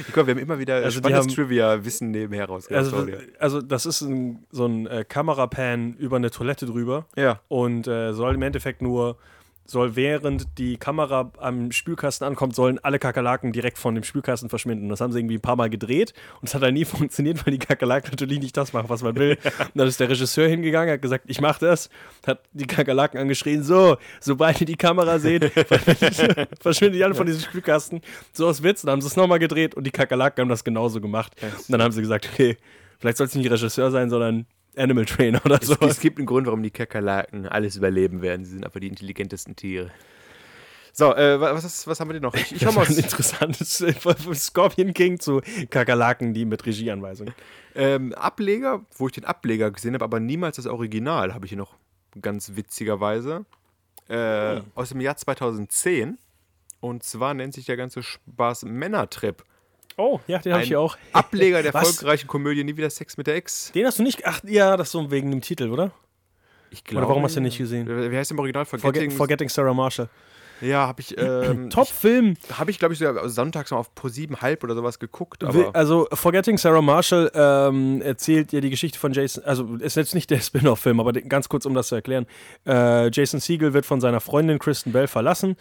Ich glaube, wir haben immer wieder Also spannendes Trivia-Wissen nebenher rausgebracht. Also, das, also das ist ein, so ein äh, Kamerapan über eine Toilette drüber ja. und äh, soll im Endeffekt nur, soll während die Kamera am Spülkasten ankommt, sollen alle Kakerlaken direkt von dem Spülkasten verschwinden. Das haben sie irgendwie ein paar Mal gedreht und es hat dann nie funktioniert, weil die Kakerlaken natürlich nicht das machen, was man will. Und dann ist der Regisseur hingegangen, hat gesagt, ich mache das, hat die Kakerlaken angeschrien, so, sobald ihr die Kamera seht, verschwinden die alle von diesem Spülkasten. So aus Witz, dann haben sie es nochmal gedreht und die Kakerlaken haben das genauso gemacht. Und dann haben sie gesagt, okay, vielleicht soll es nicht Regisseur sein, sondern Animal Trainer oder so. es gibt einen Grund, warum die Kakerlaken alles überleben werden. Sie sind einfach die intelligentesten Tiere. So, äh, wa- was, was haben wir denn noch? Ich, ich habe mal ein interessantes äh, Scorpion King zu Kakerlaken, die mit Regieanweisungen. ähm, Ableger, wo ich den Ableger gesehen habe, aber niemals das Original, habe ich hier noch ganz witzigerweise. Äh, Aus dem Jahr 2010. Und zwar nennt sich der ganze Spaß Männertrip. Oh, ja, den habe ich hier auch. Ableger der Was? erfolgreichen Komödie Nie wieder Sex mit der Ex. Den hast du nicht. Ach ja, das ist so wegen dem Titel, oder? Ich Oder warum hast du den nicht gesehen? Wie heißt der im Original? Forget, Forgetting. Forgetting Sarah Marshall. Ja, habe ich. Ähm, Top-Film. Habe ich, glaube ich, sogar sonntags mal auf Pro 7 halb oder sowas geguckt. Also, Forgetting Sarah Marshall ähm, erzählt ja die Geschichte von Jason. Also, ist jetzt nicht der Spin-off-Film, aber ganz kurz, um das zu erklären. Äh, Jason Siegel wird von seiner Freundin Kristen Bell verlassen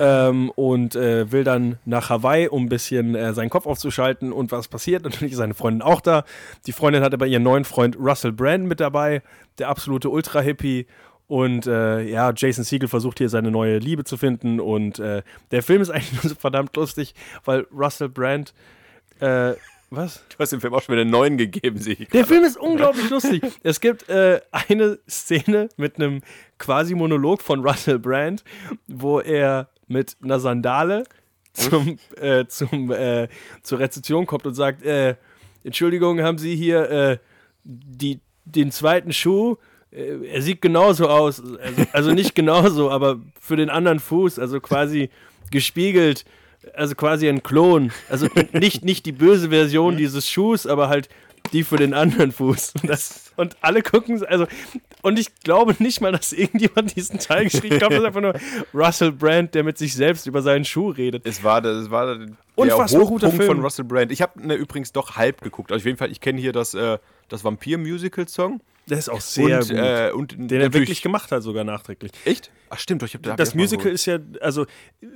ähm, und äh, will dann nach Hawaii, um ein bisschen äh, seinen Kopf aufzuschalten. Und was passiert? Natürlich ist seine Freundin auch da. Die Freundin hat aber ihren neuen Freund Russell Brand mit dabei, der absolute Ultra-Hippie. Und äh, ja, Jason Siegel versucht hier seine neue Liebe zu finden. Und äh, der Film ist eigentlich nur so verdammt lustig, weil Russell Brand. Äh, was? du hast dem Film auch schon wieder einen neuen gegeben, sehe ich. Der Film ist unglaublich lustig. Es gibt äh, eine Szene mit einem quasi Monolog von Russell Brand, wo er mit einer Sandale zum, äh, zum, äh, zur Rezeption kommt und sagt, äh, Entschuldigung, haben Sie hier die, den zweiten Schuh? Äh, er sieht genauso aus, also, also nicht genauso, aber für den anderen Fuß, also quasi gespiegelt, also quasi ein Klon. Also nicht, nicht die böse Version dieses Schuhs, aber halt die für den anderen Fuß. Und, das, und alle gucken, also, und ich glaube nicht mal, dass irgendjemand diesen Teil geschrieben hat. Ich glaube, das ist einfach nur Russell Brand, der mit sich selbst über seinen Schuh redet. Es war, das war der Unfassbar guter Hochpunkt Film. von Russell Brand. Ich habe ne, übrigens doch halb geguckt. Also auf jeden Fall, ich kenne hier das, äh, das Vampir-Musical-Song. Der ist auch sehr und, gut. Äh, und den er wirklich gemacht hat, sogar nachträglich. Echt? Ach stimmt, ich hab, da hab Das Musical ist ja, also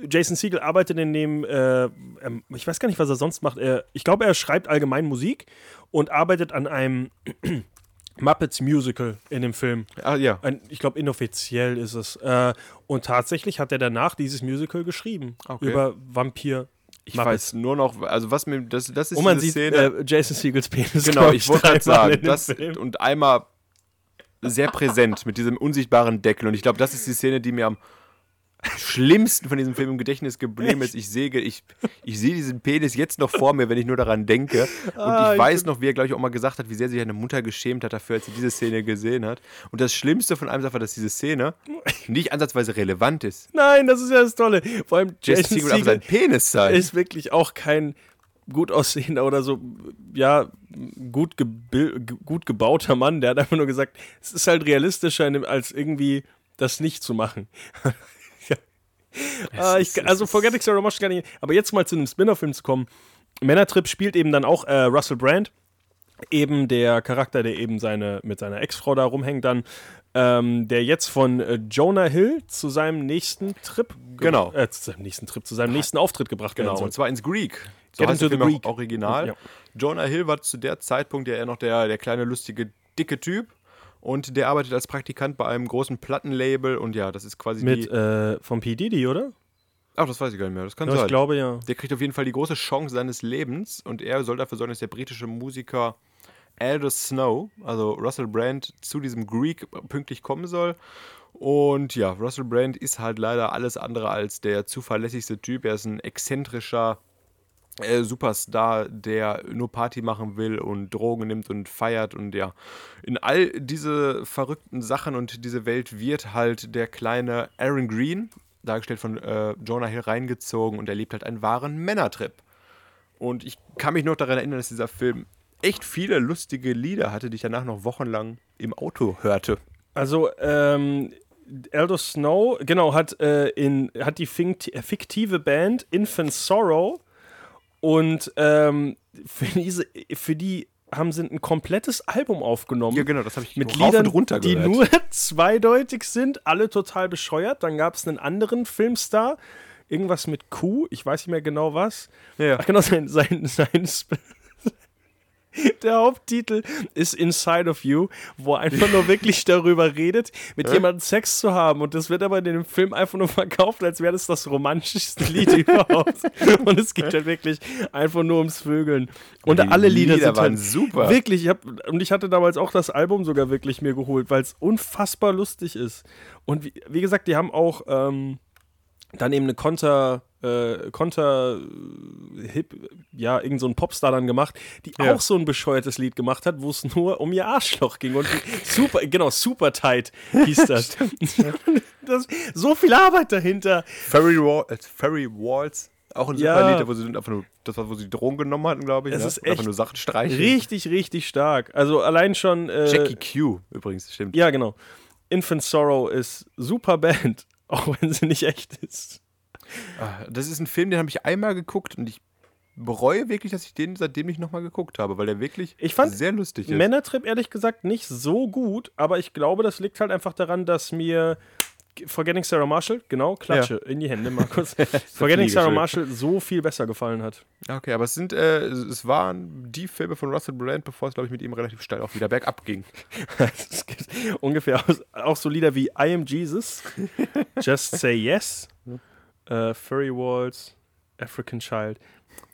Jason Siegel arbeitet in dem, äh, ähm, ich weiß gar nicht, was er sonst macht. Er, ich glaube, er schreibt allgemein Musik und arbeitet an einem Muppets Musical in dem Film. Ah, ja. Ein, ich glaube, inoffiziell ist es. Äh, und tatsächlich hat er danach dieses Musical geschrieben. Okay. Über Vampir. Ich Muppets. weiß nur noch, also was mir, das, das ist Und man sieht Szene. äh, Jason Siegels Penis. genau, ich wollte gerade sagen, das und einmal sehr präsent mit diesem unsichtbaren Deckel. Und ich glaube, das ist die Szene, die mir am schlimmsten von diesem Film im Gedächtnis geblieben ist. Ich sehe, ich, ich sehe diesen Penis jetzt noch vor mir, wenn ich nur daran denke. Und Ah, ich ich weiß noch, wie er, glaube ich, auch mal gesagt hat, wie sehr sich seine Mutter geschämt hat dafür, als sie diese Szene gesehen hat. Und das Schlimmste von allem ist einfach, dass diese Szene nicht ansatzweise relevant ist. Nein, das ist ja das Tolle. Vor allem Jason Segel sein Penis sein. ist wirklich auch kein gut aussehender oder so, ja, gut, gut gebauter Mann. Der hat einfach nur gesagt, es ist halt realistischer, als irgendwie das nicht zu machen. ja. ah, ich, also Forgetting Sarah Marshall gar nicht. Aber jetzt mal zu einem Spin-off-Film zu kommen. Männertrip spielt eben dann auch äh, Russell Brand, eben der Charakter, der eben seine, mit seiner Ex-Frau da rumhängt dann, ähm, der jetzt von äh, Jonah Hill zu seinem nächsten Trip, ge- Genau. äh, zu seinem nächsten Trip, zu seinem nächsten Auftritt gebracht Genau, soll. und zwar ins Greek. So Get heißt into der the Film auch Greek. Original. Ja. Jonah Hill war zu der Zeitpunkt ja eher noch der, der kleine, lustige, dicke Typ. Und der arbeitet als Praktikant bei einem großen Plattenlabel. Und ja, das ist quasi Mit die. äh, vom P. Diddy, oder? Ach, das weiß ich gar nicht mehr. Das kann Ja, sein. ich glaube ja. Der kriegt auf jeden Fall die große Chance seines Lebens. Und er soll dafür sorgen, dass der britische Musiker Aldous Snow, also Russell Brand, zu diesem Greek pünktlich kommen soll. Und ja, Russell Brand ist halt leider alles andere als der zuverlässigste Typ. Er ist ein exzentrischer äh, Superstar, der nur Party machen will und Drogen nimmt und feiert. Und ja, in all diese verrückten Sachen und diese Welt wird halt der kleine Aaron Green, dargestellt von äh, Jonah Hill, reingezogen und erlebt halt einen wahren Männertrip. Und ich kann mich noch daran erinnern, dass dieser Film echt viele lustige Lieder hatte, die ich danach noch wochenlang im Auto hörte. Also, ähm, Aldous Snow, genau, hat, äh, in, hat die fiktive Band Infant Sorrow und ähm, für, diese, für die haben sie ein komplettes Album aufgenommen. Ja, genau, das habe ich mit Liedern, die nur zweideutig sind, alle total bescheuert. Dann gab es einen anderen Filmstar, irgendwas mit Q, ich weiß nicht mehr genau was. Ja. Ach genau, sein, sein, sein Der Haupttitel ist Inside of You, wo er einfach nur wirklich darüber redet, mit jemandem Sex zu haben. Und das wird aber in dem Film einfach nur verkauft, als wäre das das romantischste Lied überhaupt. Und es geht halt wirklich einfach nur ums Vögeln. Und Die alle Lieder, Lieder sind waren halt super. Wirklich, ich hab, und ich hatte damals auch das Album sogar wirklich mir geholt, weil es unfassbar lustig ist. Und wie, wie gesagt, die haben auch ähm, dann eben eine Konter, äh, Konter äh, Hip, ja, irgend so ein Popstar dann gemacht, die Ja. auch so ein bescheuertes Lied gemacht hat, wo es nur um ihr Arschloch ging. Und super, genau, super tight hieß das. das. So viel Arbeit dahinter. Fairy, Wall, äh, Fairy Walls, auch ein super Ja. Lied, wo sie einfach nur, das war, wo sie Drogen genommen hatten, glaube ich. Es ne? ist Und Einfach echt nur Sachen streichen. Richtig, richtig stark. Also allein schon. Äh, Jackie Q übrigens, stimmt. Ja, genau. Infant Sorrow ist super Band, auch wenn sie nicht echt ist. Ah, Das ist ein Film, den habe ich einmal geguckt und ich bereue wirklich, dass ich den seitdem nicht nochmal geguckt habe, weil der wirklich Ich fand sehr lustig ist. Männertrip ehrlich gesagt nicht so gut, aber ich glaube, das liegt halt einfach daran, dass mir Forgetting Sarah Marshall, genau, Klatsche in die Hände, Markus. Forgetting Sarah schön. Marshall so viel besser gefallen hat. Okay, aber es sind, äh, es waren die Filme von Russell Brand, bevor es, glaube ich, mit ihm relativ steil auch wieder bergab ging. es gibt ungefähr aus, auch so Lieder wie I Am Jesus, Just Say Yes, äh, Furry Walls, African Child.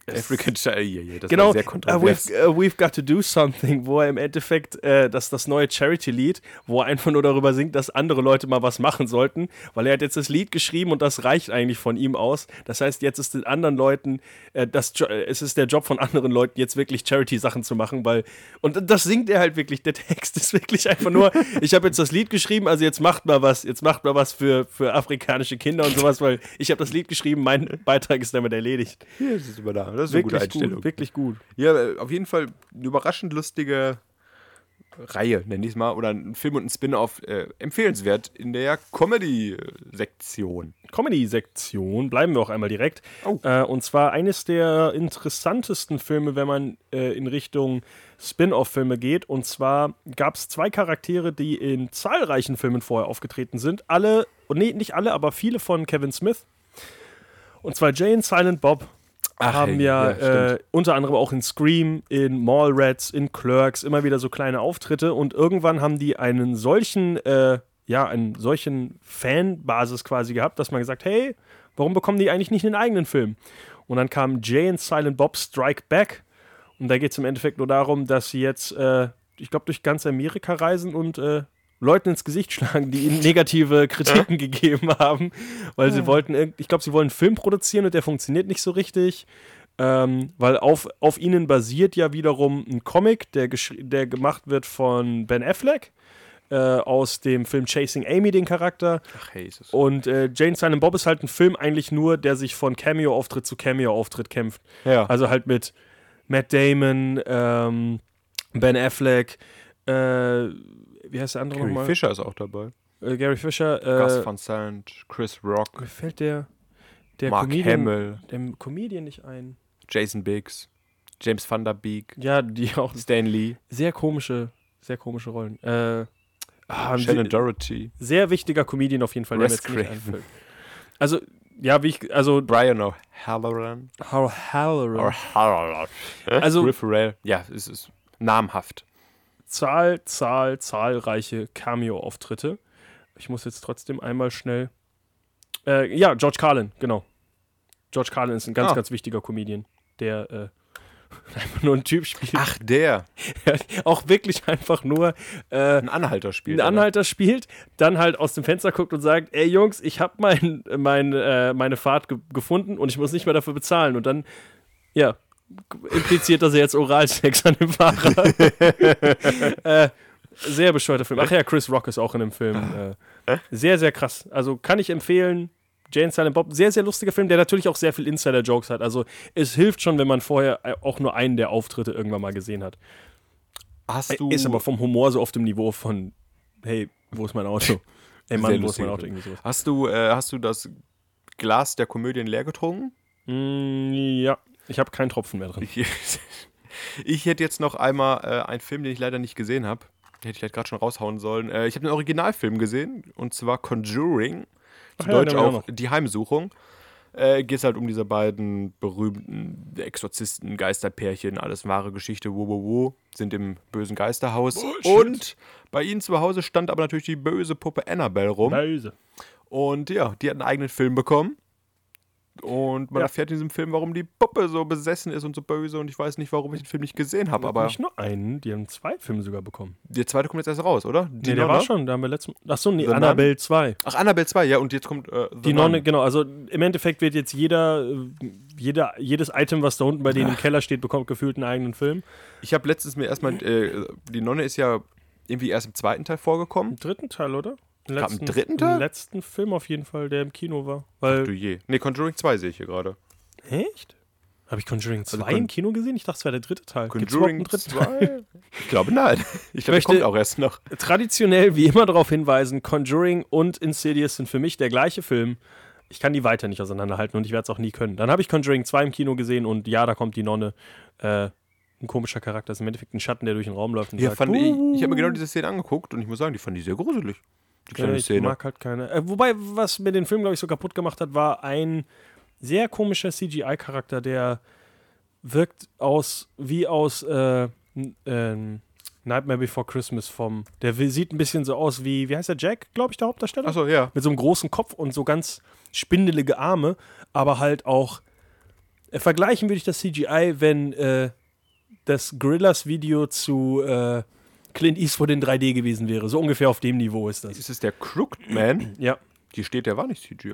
African Child, ja, ja, das genau, war sehr uh, kontrovers. we've, uh, we've Got to Do Something, wo er im Endeffekt, äh, das das neue Charity-Lied, wo er einfach nur darüber singt, dass andere Leute mal was machen sollten, weil er hat jetzt das Lied geschrieben und das reicht eigentlich von ihm aus. Das heißt, jetzt ist den anderen Leuten, äh, das, äh, es ist der Job von anderen Leuten, jetzt wirklich Charity-Sachen zu machen, weil, und das singt er halt wirklich, der Text ist wirklich einfach nur, ich habe jetzt das Lied geschrieben, also jetzt macht mal was, jetzt macht mal was für, für afrikanische Kinder und sowas, weil ich habe das Lied geschrieben, mein Beitrag ist damit erledigt. Das ist immer da. Das ist eine gute Wirklich Einstellung. gut, wirklich gut. Ja, auf jeden Fall eine überraschend lustige Reihe, nenn ich es mal, oder ein Film und ein Spin-off äh, empfehlenswert in der Comedy-Sektion. Comedy-Sektion, bleiben wir auch einmal direkt. Oh. Äh, und zwar eines der interessantesten Filme, wenn man äh, in Richtung Spin-off-Filme geht. Und zwar gab es zwei Charaktere, die in zahlreichen Filmen vorher aufgetreten sind. Alle, und nee, nicht alle, aber viele von Kevin Smith. Und zwar Jay und Silent Bob Ach, haben hey, ja, ja, äh, unter anderem auch in Scream, in Mallrats, in Clerks immer wieder so kleine Auftritte. Und irgendwann haben die einen solchen, äh, ja, einen solchen Fanbasis quasi gehabt, dass man gesagt, hey, warum bekommen die eigentlich nicht einen eigenen Film? Und dann kam Jay and Silent Bob Strike Back. Und da geht es im Endeffekt nur darum, dass sie jetzt, äh, ich glaube, durch ganz Amerika reisen und äh, Leuten ins Gesicht schlagen, die ihnen negative Kritiken gegeben haben, weil sie wollten, ich glaube, sie wollen einen Film produzieren und der funktioniert nicht so richtig, ähm, weil auf, auf ihnen basiert ja wiederum ein Comic, der, geschri- der gemacht wird von Ben Affleck äh, aus dem Film Chasing Amy, den Charakter. Ach, es Und äh, Jane Silent Bob ist halt ein Film eigentlich nur, der sich von Cameo-Auftritt zu Cameo-Auftritt kämpft. Ja. Also halt mit Matt Damon, ähm, Ben Affleck, äh, wie heißt der andere Carrie nochmal? Fisher ist auch dabei. Äh, Gary Fisher. Gus Äh, Van Sant, Chris Rock, mir fällt der, der Mark Comedian, Hamill, der Comedian nicht ein. Jason Biggs, James Van Der Beek, Ja, die auch Stan Lee, sehr komische, sehr komische Rollen. Äh, ah, Shannon sie- Doherty, sehr wichtiger Comedian auf jeden Fall, der mir jetzt nicht einfällt. Also, ja, wie ich, also, Brian O'Halloran. Har- Halloran. O'Halloran. Also- Will Ferrell. Ja, es ist namhaft. Zahl, Zahl, zahlreiche Cameo-Auftritte. Ich muss jetzt trotzdem einmal schnell. Äh, ja, George Carlin, genau. George Carlin ist ein ganz, Ah. ganz wichtiger Comedian, der äh, einfach nur ein Typ spielt. Ach, der. Auch wirklich einfach nur äh, Ein Anhalter spielt. er. Anhalter spielt, dann halt aus dem Fenster guckt und sagt: Ey Jungs, ich habe mein, mein, äh, meine Fahrt ge gefunden und ich muss nicht mehr dafür bezahlen. Und dann, ja, impliziert, dass er jetzt Oralsex an dem Fahrer. äh, sehr bescheuerter Film. Ach ja, Chris Rock ist auch in dem Film. Äh, sehr, sehr krass. Also kann ich empfehlen. Jane Silent Bob, sehr, sehr lustiger Film, der natürlich auch sehr viel Insider-Jokes hat. Also es hilft schon, wenn man vorher äh, auch nur einen der Auftritte irgendwann mal gesehen hat. Hast du. Ist aber vom Humor so auf dem Niveau von, hey, wo ist mein Auto? Ey Mann, wo ist mein Auto? Irgendwie sowas. Hast du, äh, hast du das Glas der Komödien leer getrunken? Mm, ja, ich habe keinen Tropfen mehr drin. Ich, ich hätte jetzt noch einmal äh, einen Film, den ich leider nicht gesehen habe. Den hätte ich vielleicht gerade schon raushauen sollen. Äh, ich habe den Originalfilm gesehen und zwar Conjuring. Zu Ach ja, Deutsch auch Die Heimsuchung. Äh, Geht es halt um diese beiden berühmten Exorzisten, Geisterpärchen, alles wahre Geschichte, wo, wo, wo, sind im bösen Geisterhaus. Und bei ihnen zu Hause stand aber natürlich die böse Puppe Annabelle rum. Böse. Und ja, die hat einen eigenen Film bekommen. Und man Ja. erfährt in diesem Film, warum die Puppe so besessen ist und so böse. Und ich weiß nicht, warum ich den Film nicht gesehen habe. Aber Nicht nur einen, die haben zwei Filme sogar bekommen. der zweite kommt jetzt erst raus, oder? Die Nee, der war Nonne? schon, da haben wir letztes Mal. Achso, nee, The Nun? Annabelle 2. Ach, Annabelle 2, ja. Und jetzt kommt äh, Die Nun. Nonne, genau, also im Endeffekt wird jetzt jeder, äh, jeder, jedes Item, was da unten bei denen im Keller steht, bekommt gefühlt einen eigenen Film. Ich habe letztens mir erstmal, äh, die Nonne ist ja irgendwie erst im zweiten Teil vorgekommen. Im dritten Teil, oder? Im Kam im dritten Teil? Letzten Film auf jeden Fall, der im Kino war. Weil, Du je. Nee, Conjuring 2 sehe ich hier gerade. echt? Habe ich Conjuring 2 Also im Kino gesehen? Ich dachte, es wäre der dritte Teil. Gibt's überhaupt einen Conjuring dritten Teil? 2? Ich glaube, nein. Ich glaube, kommt auch erst noch. traditionell wie immer darauf hinweisen, Conjuring und Insidious sind für mich der gleiche Film. Ich kann die weiter nicht auseinanderhalten und ich werde es auch nie können. Dann habe ich Conjuring 2 im Kino gesehen und ja, da kommt die Nonne. Äh, ein komischer Charakter, das ist im Endeffekt ein Schatten, der durch den Raum läuft und Ja, sagt, fand ich "Uh." ich habe mir genau diese Szene angeguckt und ich muss sagen, die fand ich sehr gruselig. Die Ja, kleine ich Szene. mag halt keine. Äh, wobei, was mir den Film, glaube ich, so kaputt gemacht hat, war ein sehr komischer CGI-Charakter, der wirkt aus wie aus äh, ähm, Nightmare Before Christmas vom. Der sieht ein bisschen so aus wie, wie heißt der Jack, glaube ich, der Hauptdarsteller? Achso, ja. mit so einem großen Kopf und so ganz spindelige Arme, aber halt auch. Äh, vergleichen würde ich das CGI, wenn äh, das Gorillas-Video zu äh, Clint Eastwood in 3D gewesen wäre. So ungefähr auf dem Niveau ist das. Ist es der Crooked Man? Ja. Hier steht, der war nicht CGI.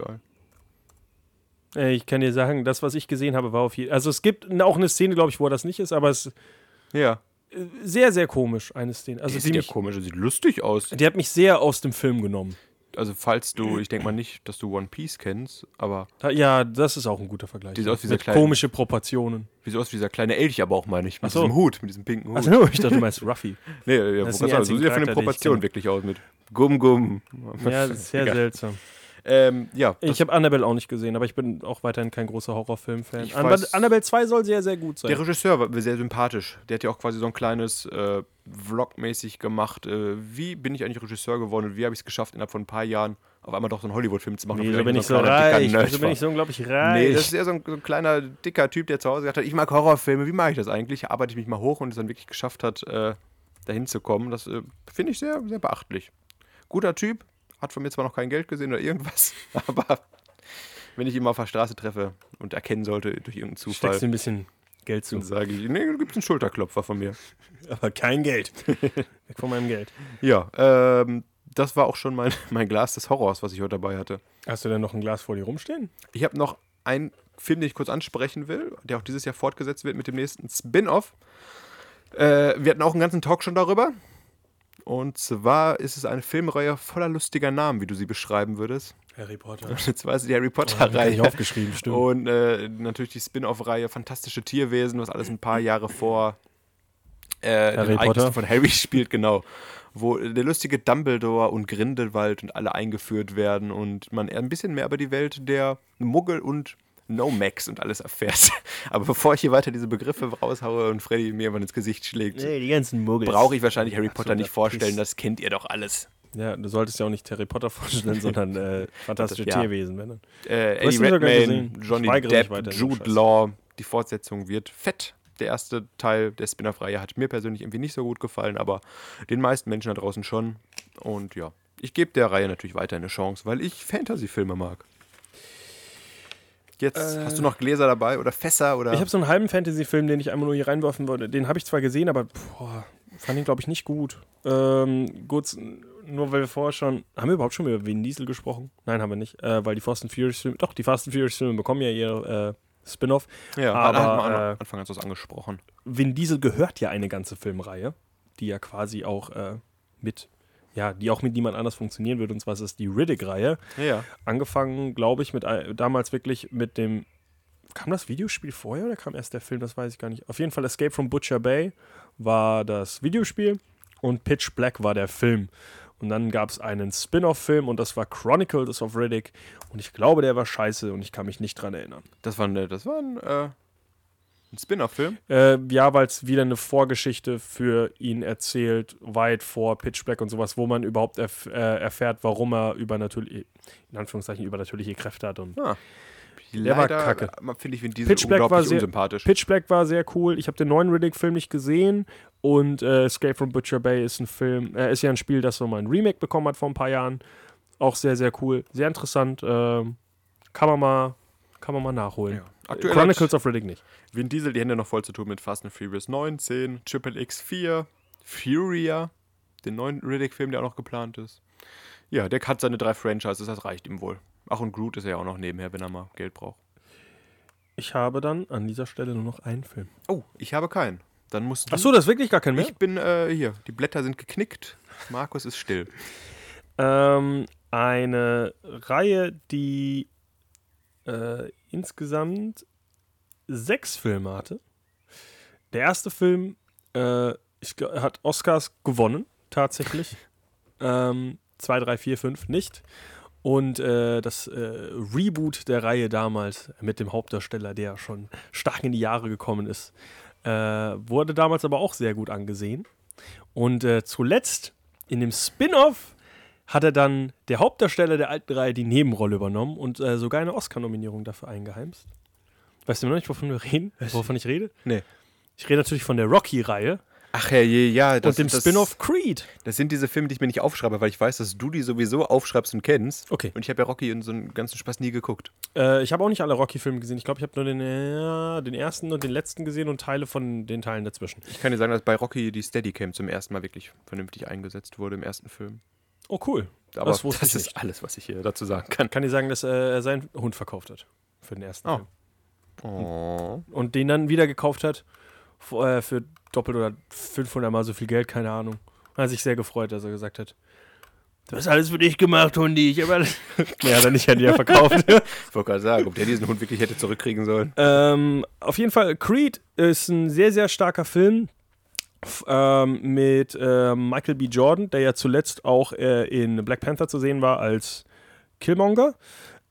Äh, Ich kann dir sagen, das, was ich gesehen habe, war auf jeden Also es gibt auch eine Szene, glaube ich, wo das nicht ist, aber es ist Ja. sehr, sehr komisch, eine Szene. Also die, sieht ja komisch, sieht lustig aus. die hat mich sehr aus dem Film genommen. Also falls du, ich denke mal nicht, dass du One Piece kennst, aber Da, ja, das ist auch ein guter Vergleich. Die sieht aus wie dieser kleine- komische Proportionen. wie so aus wie dieser kleine Elch, aber auch meine ich, mit so. diesem Hut, mit diesem pinken Hut. Also, ich dachte, du meinst Ruffy. nee, ja, Das wo so sieht er von den Proportionen wirklich aus mit Gum Gum. Ja, sehr seltsam. Ähm, ja, Ich habe Annabelle auch nicht gesehen, aber ich bin auch weiterhin kein großer Horrorfilm-Fan. Weiß- Annabelle 2 soll sehr, sehr gut sein. Der Regisseur war sehr sympathisch. Der hat ja auch quasi so ein kleines äh, Vlog-mäßig gemacht. Äh, wie bin ich eigentlich Regisseur geworden und wie habe ich es geschafft, innerhalb von ein paar Jahren auf einmal doch so einen Hollywood-Film zu machen? Wieso obwohl bin ich so reich? Wieso bin ich so unglaublich reich? Nee, das ist eher so ein, so ein kleiner, dicker Typ, der zu Hause gesagt hat, ich mag Horrorfilme, wie mache ich das eigentlich? Arbeite ich mich mal hoch und es dann wirklich geschafft hat, äh, dahin zu kommen. Das äh, finde ich sehr, sehr beachtlich. Guter Typ, hat von mir zwar noch kein Geld gesehen oder irgendwas, aber wenn ich ihn mal auf der Straße treffe und erkennen sollte durch irgendeinen Zufall, Steckst du ein bisschen Geld zu. dann sage ich, nee, du gibst einen Schulterklopfer von mir. Aber kein Geld. Weg von meinem Geld. Ja, ähm, das war auch schon mein, mein Glas des Horrors, was ich heute dabei hatte. Hast du denn noch ein Glas vor dir rumstehen? Ich habe noch einen Film, den ich kurz ansprechen will, der auch dieses Jahr fortgesetzt wird mit dem nächsten Spin-off. Äh, wir hatten auch einen ganzen Talk schon darüber. Und zwar ist es eine Filmreihe voller lustiger Namen, wie du sie beschreiben würdest. Harry Potter. Es die Harry Oh, Potter-Reihe. nicht aufgeschrieben, stimmt. Und äh, natürlich die Spin-off-Reihe Fantastische Tierwesen, was alles ein paar Jahre vor äh, Harry den Potter. von Harry spielt, genau. Wo der lustige Dumbledore und Grindelwald und alle eingeführt werden und man ein bisschen mehr über die Welt der Muggel und Nomax und alles erfährt. Aber bevor ich hier weiter diese Begriffe raushaue und Freddy mir mal ins Gesicht schlägt, Nee, die ganzen Muggels. brauche ich wahrscheinlich Harry Potter so, nicht das vorstellen, das kennt ihr doch alles. Ja, du solltest ja auch nicht Harry Potter vorstellen, sondern äh, fantastische Ja. Tierwesen. Wenn dann. Äh, Eddie Redmayne, Johnny Depp, Jude. Law. Die Fortsetzung wird fett. Der erste Teil der Spin-off-Reihe hat mir persönlich irgendwie nicht so gut gefallen, aber den meisten Menschen da draußen schon. Und ja, ich gebe der Reihe natürlich weiter eine Chance, weil ich Fantasy-Filme mag. Jetzt hast du noch Gläser dabei oder Fässer oder. Ich habe so einen halben Fantasy-Film, den ich einmal nur hier reinwerfen wollte. Den habe ich zwar gesehen, aber boah, fand ihn, glaube ich, nicht gut. Ähm, gut, nur weil wir vorher schon. Haben wir überhaupt schon über Vin Diesel gesprochen? Nein, haben wir nicht. Äh, weil die Fast and Furious-Filme. Doch, die Fast and Furious-Filme bekommen ja ihr äh, Spin-off. ja, aber, da hat man am äh, Anfang hast du es angesprochen. Vin Diesel gehört ja eine ganze Filmreihe, die ja quasi auch äh, mit. Ja, die auch mit niemand anders funktionieren wird. Und zwar ist es die Riddick-Reihe. Ja. angefangen, glaube ich, mit ein- damals wirklich mit dem. Kam das Videospiel vorher oder kam erst der Film? Das weiß ich gar nicht. Auf jeden Fall Escape from Butcher Bay war das Videospiel und Pitch Black war der Film. Und dann gab es einen Spin-off-Film und das war Chronicles of Riddick. Und ich glaube, der war scheiße und ich kann mich nicht dran erinnern. Das war, ein- das war ein, äh, ein Spin-off-Film. Äh, ja, weil es wieder eine Vorgeschichte für ihn erzählt, weit vor Pitch Black und sowas, wo man überhaupt erf äh, erfährt, warum er übernatürliche, in Anführungszeichen, übernatürliche Kräfte hat. Und Ah. Der war Leider, kacke. äh, finde ich Vin Diesel Pitch Black war unglaublich sehr- unsympathisch. Pitch Black war sehr cool. Ich habe den neuen Riddick-Film nicht gesehen. Und äh, Escape from Butcher Bay ist ein Film, äh, ist ja ein Spiel, das so mal ein Remake bekommen hat vor ein paar Jahren. Auch sehr, sehr cool. Sehr interessant. Ähm, kann man mal, kann man mal nachholen. Ja. Aktuell Chronicles of Riddick nicht. Vin Diesel die Hände noch voll zu tun mit Fast and Furious 9, 10, Triple X 4, Furia, den neuen Riddick-Film, der auch noch geplant ist. Ja, der hat seine drei Franchises, das reicht ihm wohl. Ach, und Groot ist er ja auch noch nebenher, wenn er mal Geld braucht. Ich habe dann an dieser Stelle nur noch einen Film. Oh, ich habe keinen. Dann musst du. Achso, das ist wirklich gar kein mehr? ich bin äh, hier. Die Blätter sind geknickt. Markus ist still. Ähm, eine Reihe, die äh, insgesamt sechs Filme hatte. Der erste Film äh, ich, hat Oscars gewonnen, tatsächlich. ähm, zwei, drei, vier, fünf nicht. Und äh, das äh, Reboot der Reihe damals mit dem Hauptdarsteller, der schon stark in die Jahre gekommen ist, äh, wurde damals aber auch sehr gut angesehen. Und äh, zuletzt in dem Spin-off hat er dann der Hauptdarsteller der alten Reihe die Nebenrolle übernommen und äh, sogar eine Oscar-Nominierung dafür eingeheimst. Weißt du noch nicht, wovon wir reden? Wovon ich rede? Nee. Ich rede natürlich von der Rocky-Reihe Ach ja, je, ja. Das, und dem Spin-off Creed. Das sind diese Filme, die ich mir nicht aufschreibe, weil ich weiß, dass du die sowieso aufschreibst und kennst. Okay. Und ich habe ja Rocky und so einen ganzen Spaß nie geguckt. Äh, ich habe auch nicht alle Rocky-Filme gesehen. Ich glaube, ich habe nur den, äh, den ersten und den letzten gesehen und Teile von den Teilen dazwischen. Ich kann dir sagen, dass bei Rocky die Steadicam zum ersten Mal wirklich vernünftig eingesetzt wurde im ersten Film. Oh, cool. Aber Das das, ich ist alles, was ich hier dazu sagen kann. Kann dir sagen, dass äh, er seinen Hund verkauft hat. Für den ersten Oh. Film. Oh. Und den dann wieder gekauft hat. f- Äh, für doppelt oder 500 Mal so viel Geld, keine Ahnung. Hat sich sehr gefreut, dass er gesagt hat: Du hast alles für dich gemacht, Hundi. Ich habe alles. ja, hat er nicht an dir verkauft. Ich wollte gerade sagen, ob der diesen Hund wirklich hätte zurückkriegen sollen. ähm, auf jeden Fall, Creed ist ein sehr, sehr starker Film. Ähm, mit ähm, Michael B. Jordan, der ja zuletzt auch äh, in Black Panther zu sehen war als Killmonger.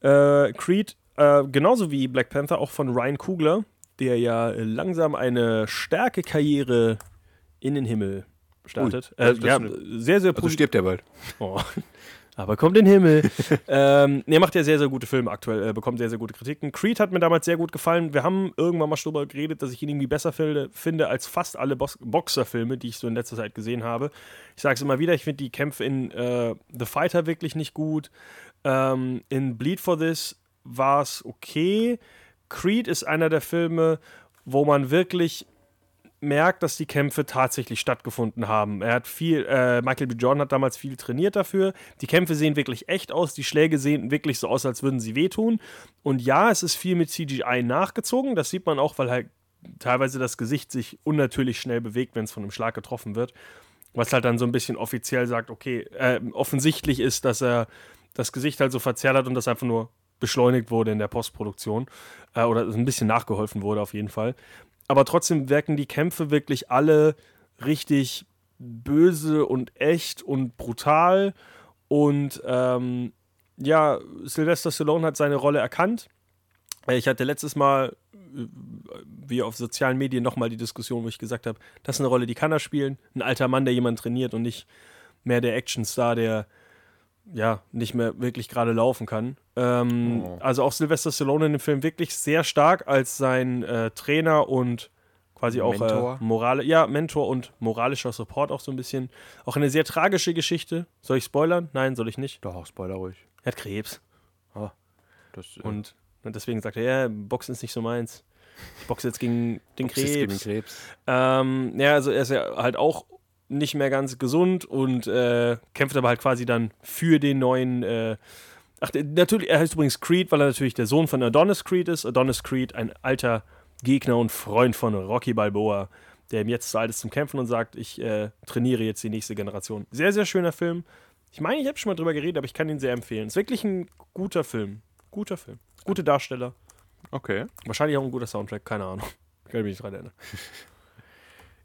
Äh, Creed, äh, genauso wie Black Panther, auch von Ryan Coogler, der ja langsam eine starke Karriere in den Himmel startet. Ui, äh, das ist ja, sehr, sehr Also positiv. stirbt der bald. Oh. Aber kommt in den Himmel. ähm, er macht ja sehr, sehr gute Filme aktuell, äh, bekommt sehr, sehr gute Kritiken. Creed hat mir damals sehr gut gefallen. Wir haben irgendwann mal darüber geredet, dass ich ihn irgendwie besser finde, als fast alle Bos Boxerfilme, die ich so in letzter Zeit gesehen habe. Ich sage es immer wieder, ich finde die Kämpfe in äh, The Fighter wirklich nicht gut. Ähm, in Bleed for This war es okay. Creed ist einer der Filme, wo man wirklich merkt, dass die Kämpfe tatsächlich stattgefunden haben. Er hat viel, äh, Michael B. Jordan hat damals viel trainiert dafür. Die Kämpfe sehen wirklich echt aus, die Schläge sehen wirklich so aus, als würden sie wehtun. Und ja, es ist viel mit CGI nachgezogen. Das sieht man auch, weil halt teilweise das Gesicht sich unnatürlich schnell bewegt, wenn es von einem Schlag getroffen wird. Was halt dann so ein bisschen offiziell sagt, okay, äh, offensichtlich ist, dass er das Gesicht halt so verzerrt hat und das einfach nur beschleunigt wurde in der Postproduktion. Äh, oder ein bisschen nachgeholfen wurde auf jeden Fall. Aber trotzdem wirken die Kämpfe wirklich alle richtig böse und echt und brutal. Und ähm, ja, Sylvester Stallone hat seine Rolle erkannt. Äh, Ich hatte letztes Mal, äh, wie auf sozialen Medien, nochmal die Diskussion, wo ich gesagt habe, das ist eine Rolle, die kann er spielen. Ein alter Mann, der jemanden trainiert und nicht mehr der Actionstar, der ja nicht mehr wirklich gerade laufen kann. Ähm, Oh. Also auch Sylvester Stallone in dem Film wirklich sehr stark als sein äh, Trainer und quasi auch Mentor. Äh, Morale, ja, Mentor und moralischer Support auch so ein bisschen. Auch eine sehr tragische Geschichte. Soll ich spoilern? Nein, soll ich nicht. Doch, Spoiler ruhig. Er hat Krebs. Das, äh, Und, und deswegen sagt er, ja, Boxen ist nicht so meins. Ich boxe jetzt gegen den jetzt gegen Krebs. Krebs. Ähm, ja, also er ist ja halt auch nicht mehr ganz gesund und äh, kämpft aber halt quasi dann für den neuen. Äh, ach, natürlich, er heißt übrigens Creed, weil er natürlich der Sohn von Adonis Creed ist. Adonis Creed, ein alter Gegner und Freund von Rocky Balboa, der ihm jetzt zu alt ist zum Kämpfen und sagt, ich äh, trainiere jetzt die nächste Generation. Sehr, sehr schöner Film. Ich meine, ich habe schon mal drüber geredet, aber ich kann ihn sehr empfehlen. Ist wirklich ein guter Film. Guter Film. Gute Darsteller. Okay. Wahrscheinlich auch ein guter Soundtrack, keine Ahnung. Kann ich mich nicht dran erinnern.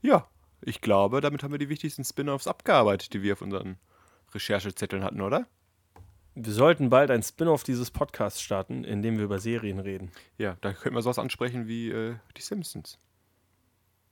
Ja, ich glaube, damit haben wir die wichtigsten Spin-offs abgearbeitet, die wir auf unseren Recherchezetteln hatten, oder? Wir sollten bald ein Spin-off dieses Podcasts starten, in dem wir über Serien reden. Ja, da könnten wir sowas ansprechen wie äh, die Simpsons.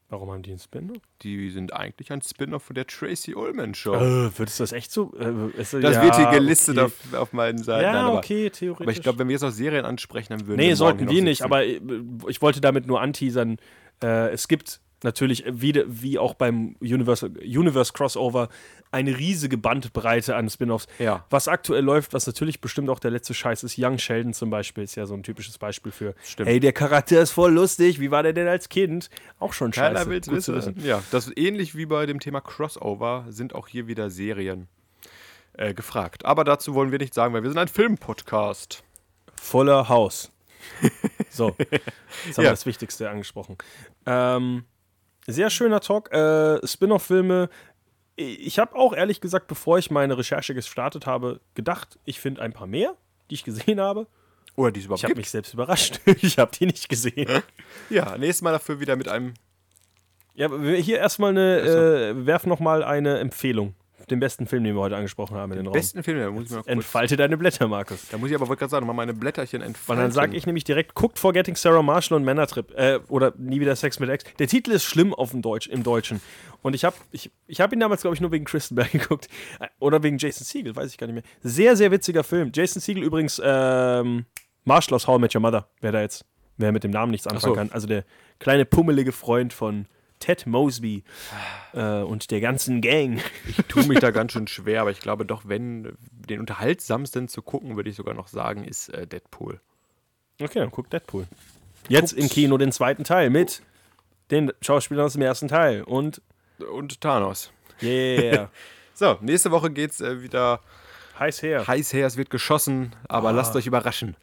Warum haben die einen Spin-off? Die sind eigentlich ein Spin-off von der Tracy Ullman Show. Äh, würdest du das echt so? Äh, ist, das ja, wird hier gelistet okay. auf, auf meinen Seiten. Ja, Nein, aber, okay, theoretisch. aber ich glaube, wenn wir jetzt noch Serien ansprechen, dann würden Nee, wir morgen sollten wir nicht, aber äh, ich wollte damit nur anteasern. Äh, es gibt natürlich, äh, wie, wie auch beim Universe, Universe Crossover, eine riesige Bandbreite an Spin-offs. Ja. Was aktuell läuft, was natürlich bestimmt auch der letzte Scheiß ist, Young Sheldon zum Beispiel, ist ja so ein typisches Beispiel für, Stimmt. hey, der Charakter ist voll lustig, wie war der denn als Kind? Auch schon scheiße. Keiner will es Gut zu wissen. Ja, das ist ähnlich wie bei dem Thema Crossover sind auch hier wieder Serien äh, gefragt. Aber dazu wollen wir nichts sagen, weil wir sind ein Filmpodcast. Voller Haus. So, jetzt haben wir Ja. das Wichtigste angesprochen. Ähm, sehr schöner Talk. Äh, Spin-off-Filme. Ich habe auch ehrlich gesagt, bevor ich meine Recherche gestartet habe, gedacht, ich finde ein paar mehr, die ich gesehen habe. Oder die es überhaupt Ich habe mich selbst überrascht. ich habe die nicht gesehen. Ja, nächstes Mal dafür wieder mit einem. Ja, hier erstmal eine, äh, werf noch mal eine Empfehlung. Den besten Film, den wir heute angesprochen haben in den Raum. Besten Film, da muss ich mal kurz, Entfalte deine Blätter, Markus. Da muss ich aber gerade sagen, mal meine Blätterchen Und entfalten. dann sage ich nämlich direkt, guckt Forgetting Sarah Marshall und Männertrip. Äh, oder Nie wieder Sex mit Ex. Der Titel ist schlimm auf dem Deutsch, im Deutschen. Und ich habe ich, ich hab ihn damals, glaube ich, nur wegen Kristen Bell geguckt. Äh, Oder wegen Jason Siegel, weiß ich gar nicht mehr. Sehr, sehr witziger Film. Jason Siegel übrigens, ähm, Marshall aus How I Met Your Mother, wer da jetzt, wer mit dem Namen nichts anfangen so. kann. Also der kleine pummelige Freund von Ted Mosby äh, und der ganzen Gang. Ich tue mich da ganz schön schwer, aber ich glaube doch, wenn den unterhaltsamsten zu gucken, würde ich sogar noch sagen, ist äh, Deadpool. Okay, dann guckt Deadpool. Jetzt im Kino den zweiten Teil mit den Schauspielern aus dem ersten Teil. Und Und Thanos. yeah, So, nächste Woche geht's äh, wieder heiß her. heiß her, es wird geschossen, aber lasst euch überraschen.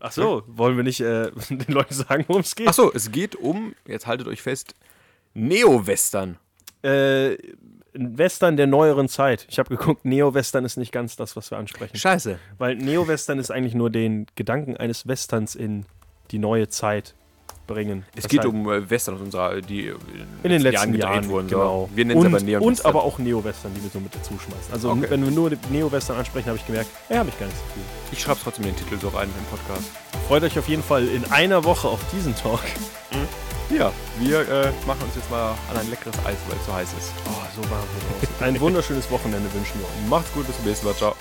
Ach so, wollen wir nicht äh, den Leuten sagen, worum es geht? Achso, es geht um, jetzt haltet euch fest, Neo-Western. Äh, Western der neueren Zeit. Ich habe geguckt, Neo-Western ist nicht ganz das, was wir ansprechen. Scheiße. Weil Neo-Western ist eigentlich nur den Gedanken eines Westerns in die neue Zeit bringen. Es Das geht heißt, um äh, Western aus unserer, die äh, in den letzten gedreht Jahren, wurden. genau. So. Wir nennen es und, aber Neon und aber auch Neo-Western, die wir so mit dazu schmeißen. Also Okay. wenn wir nur Neo-Western ansprechen, habe ich gemerkt, ja, habe ich gar nicht so viel. Ich schreibe trotzdem den Titel so rein im Podcast. Freut euch auf jeden Fall in einer Woche auf diesen Talk. Ja, wir äh, machen uns jetzt mal an ein leckeres Eis, weil es so heiß ist. Oh, so warm hier draußen. Ein wunderschönes Wochenende wünschen wir euch. Macht's gut, bis zum nächsten Mal. Ciao.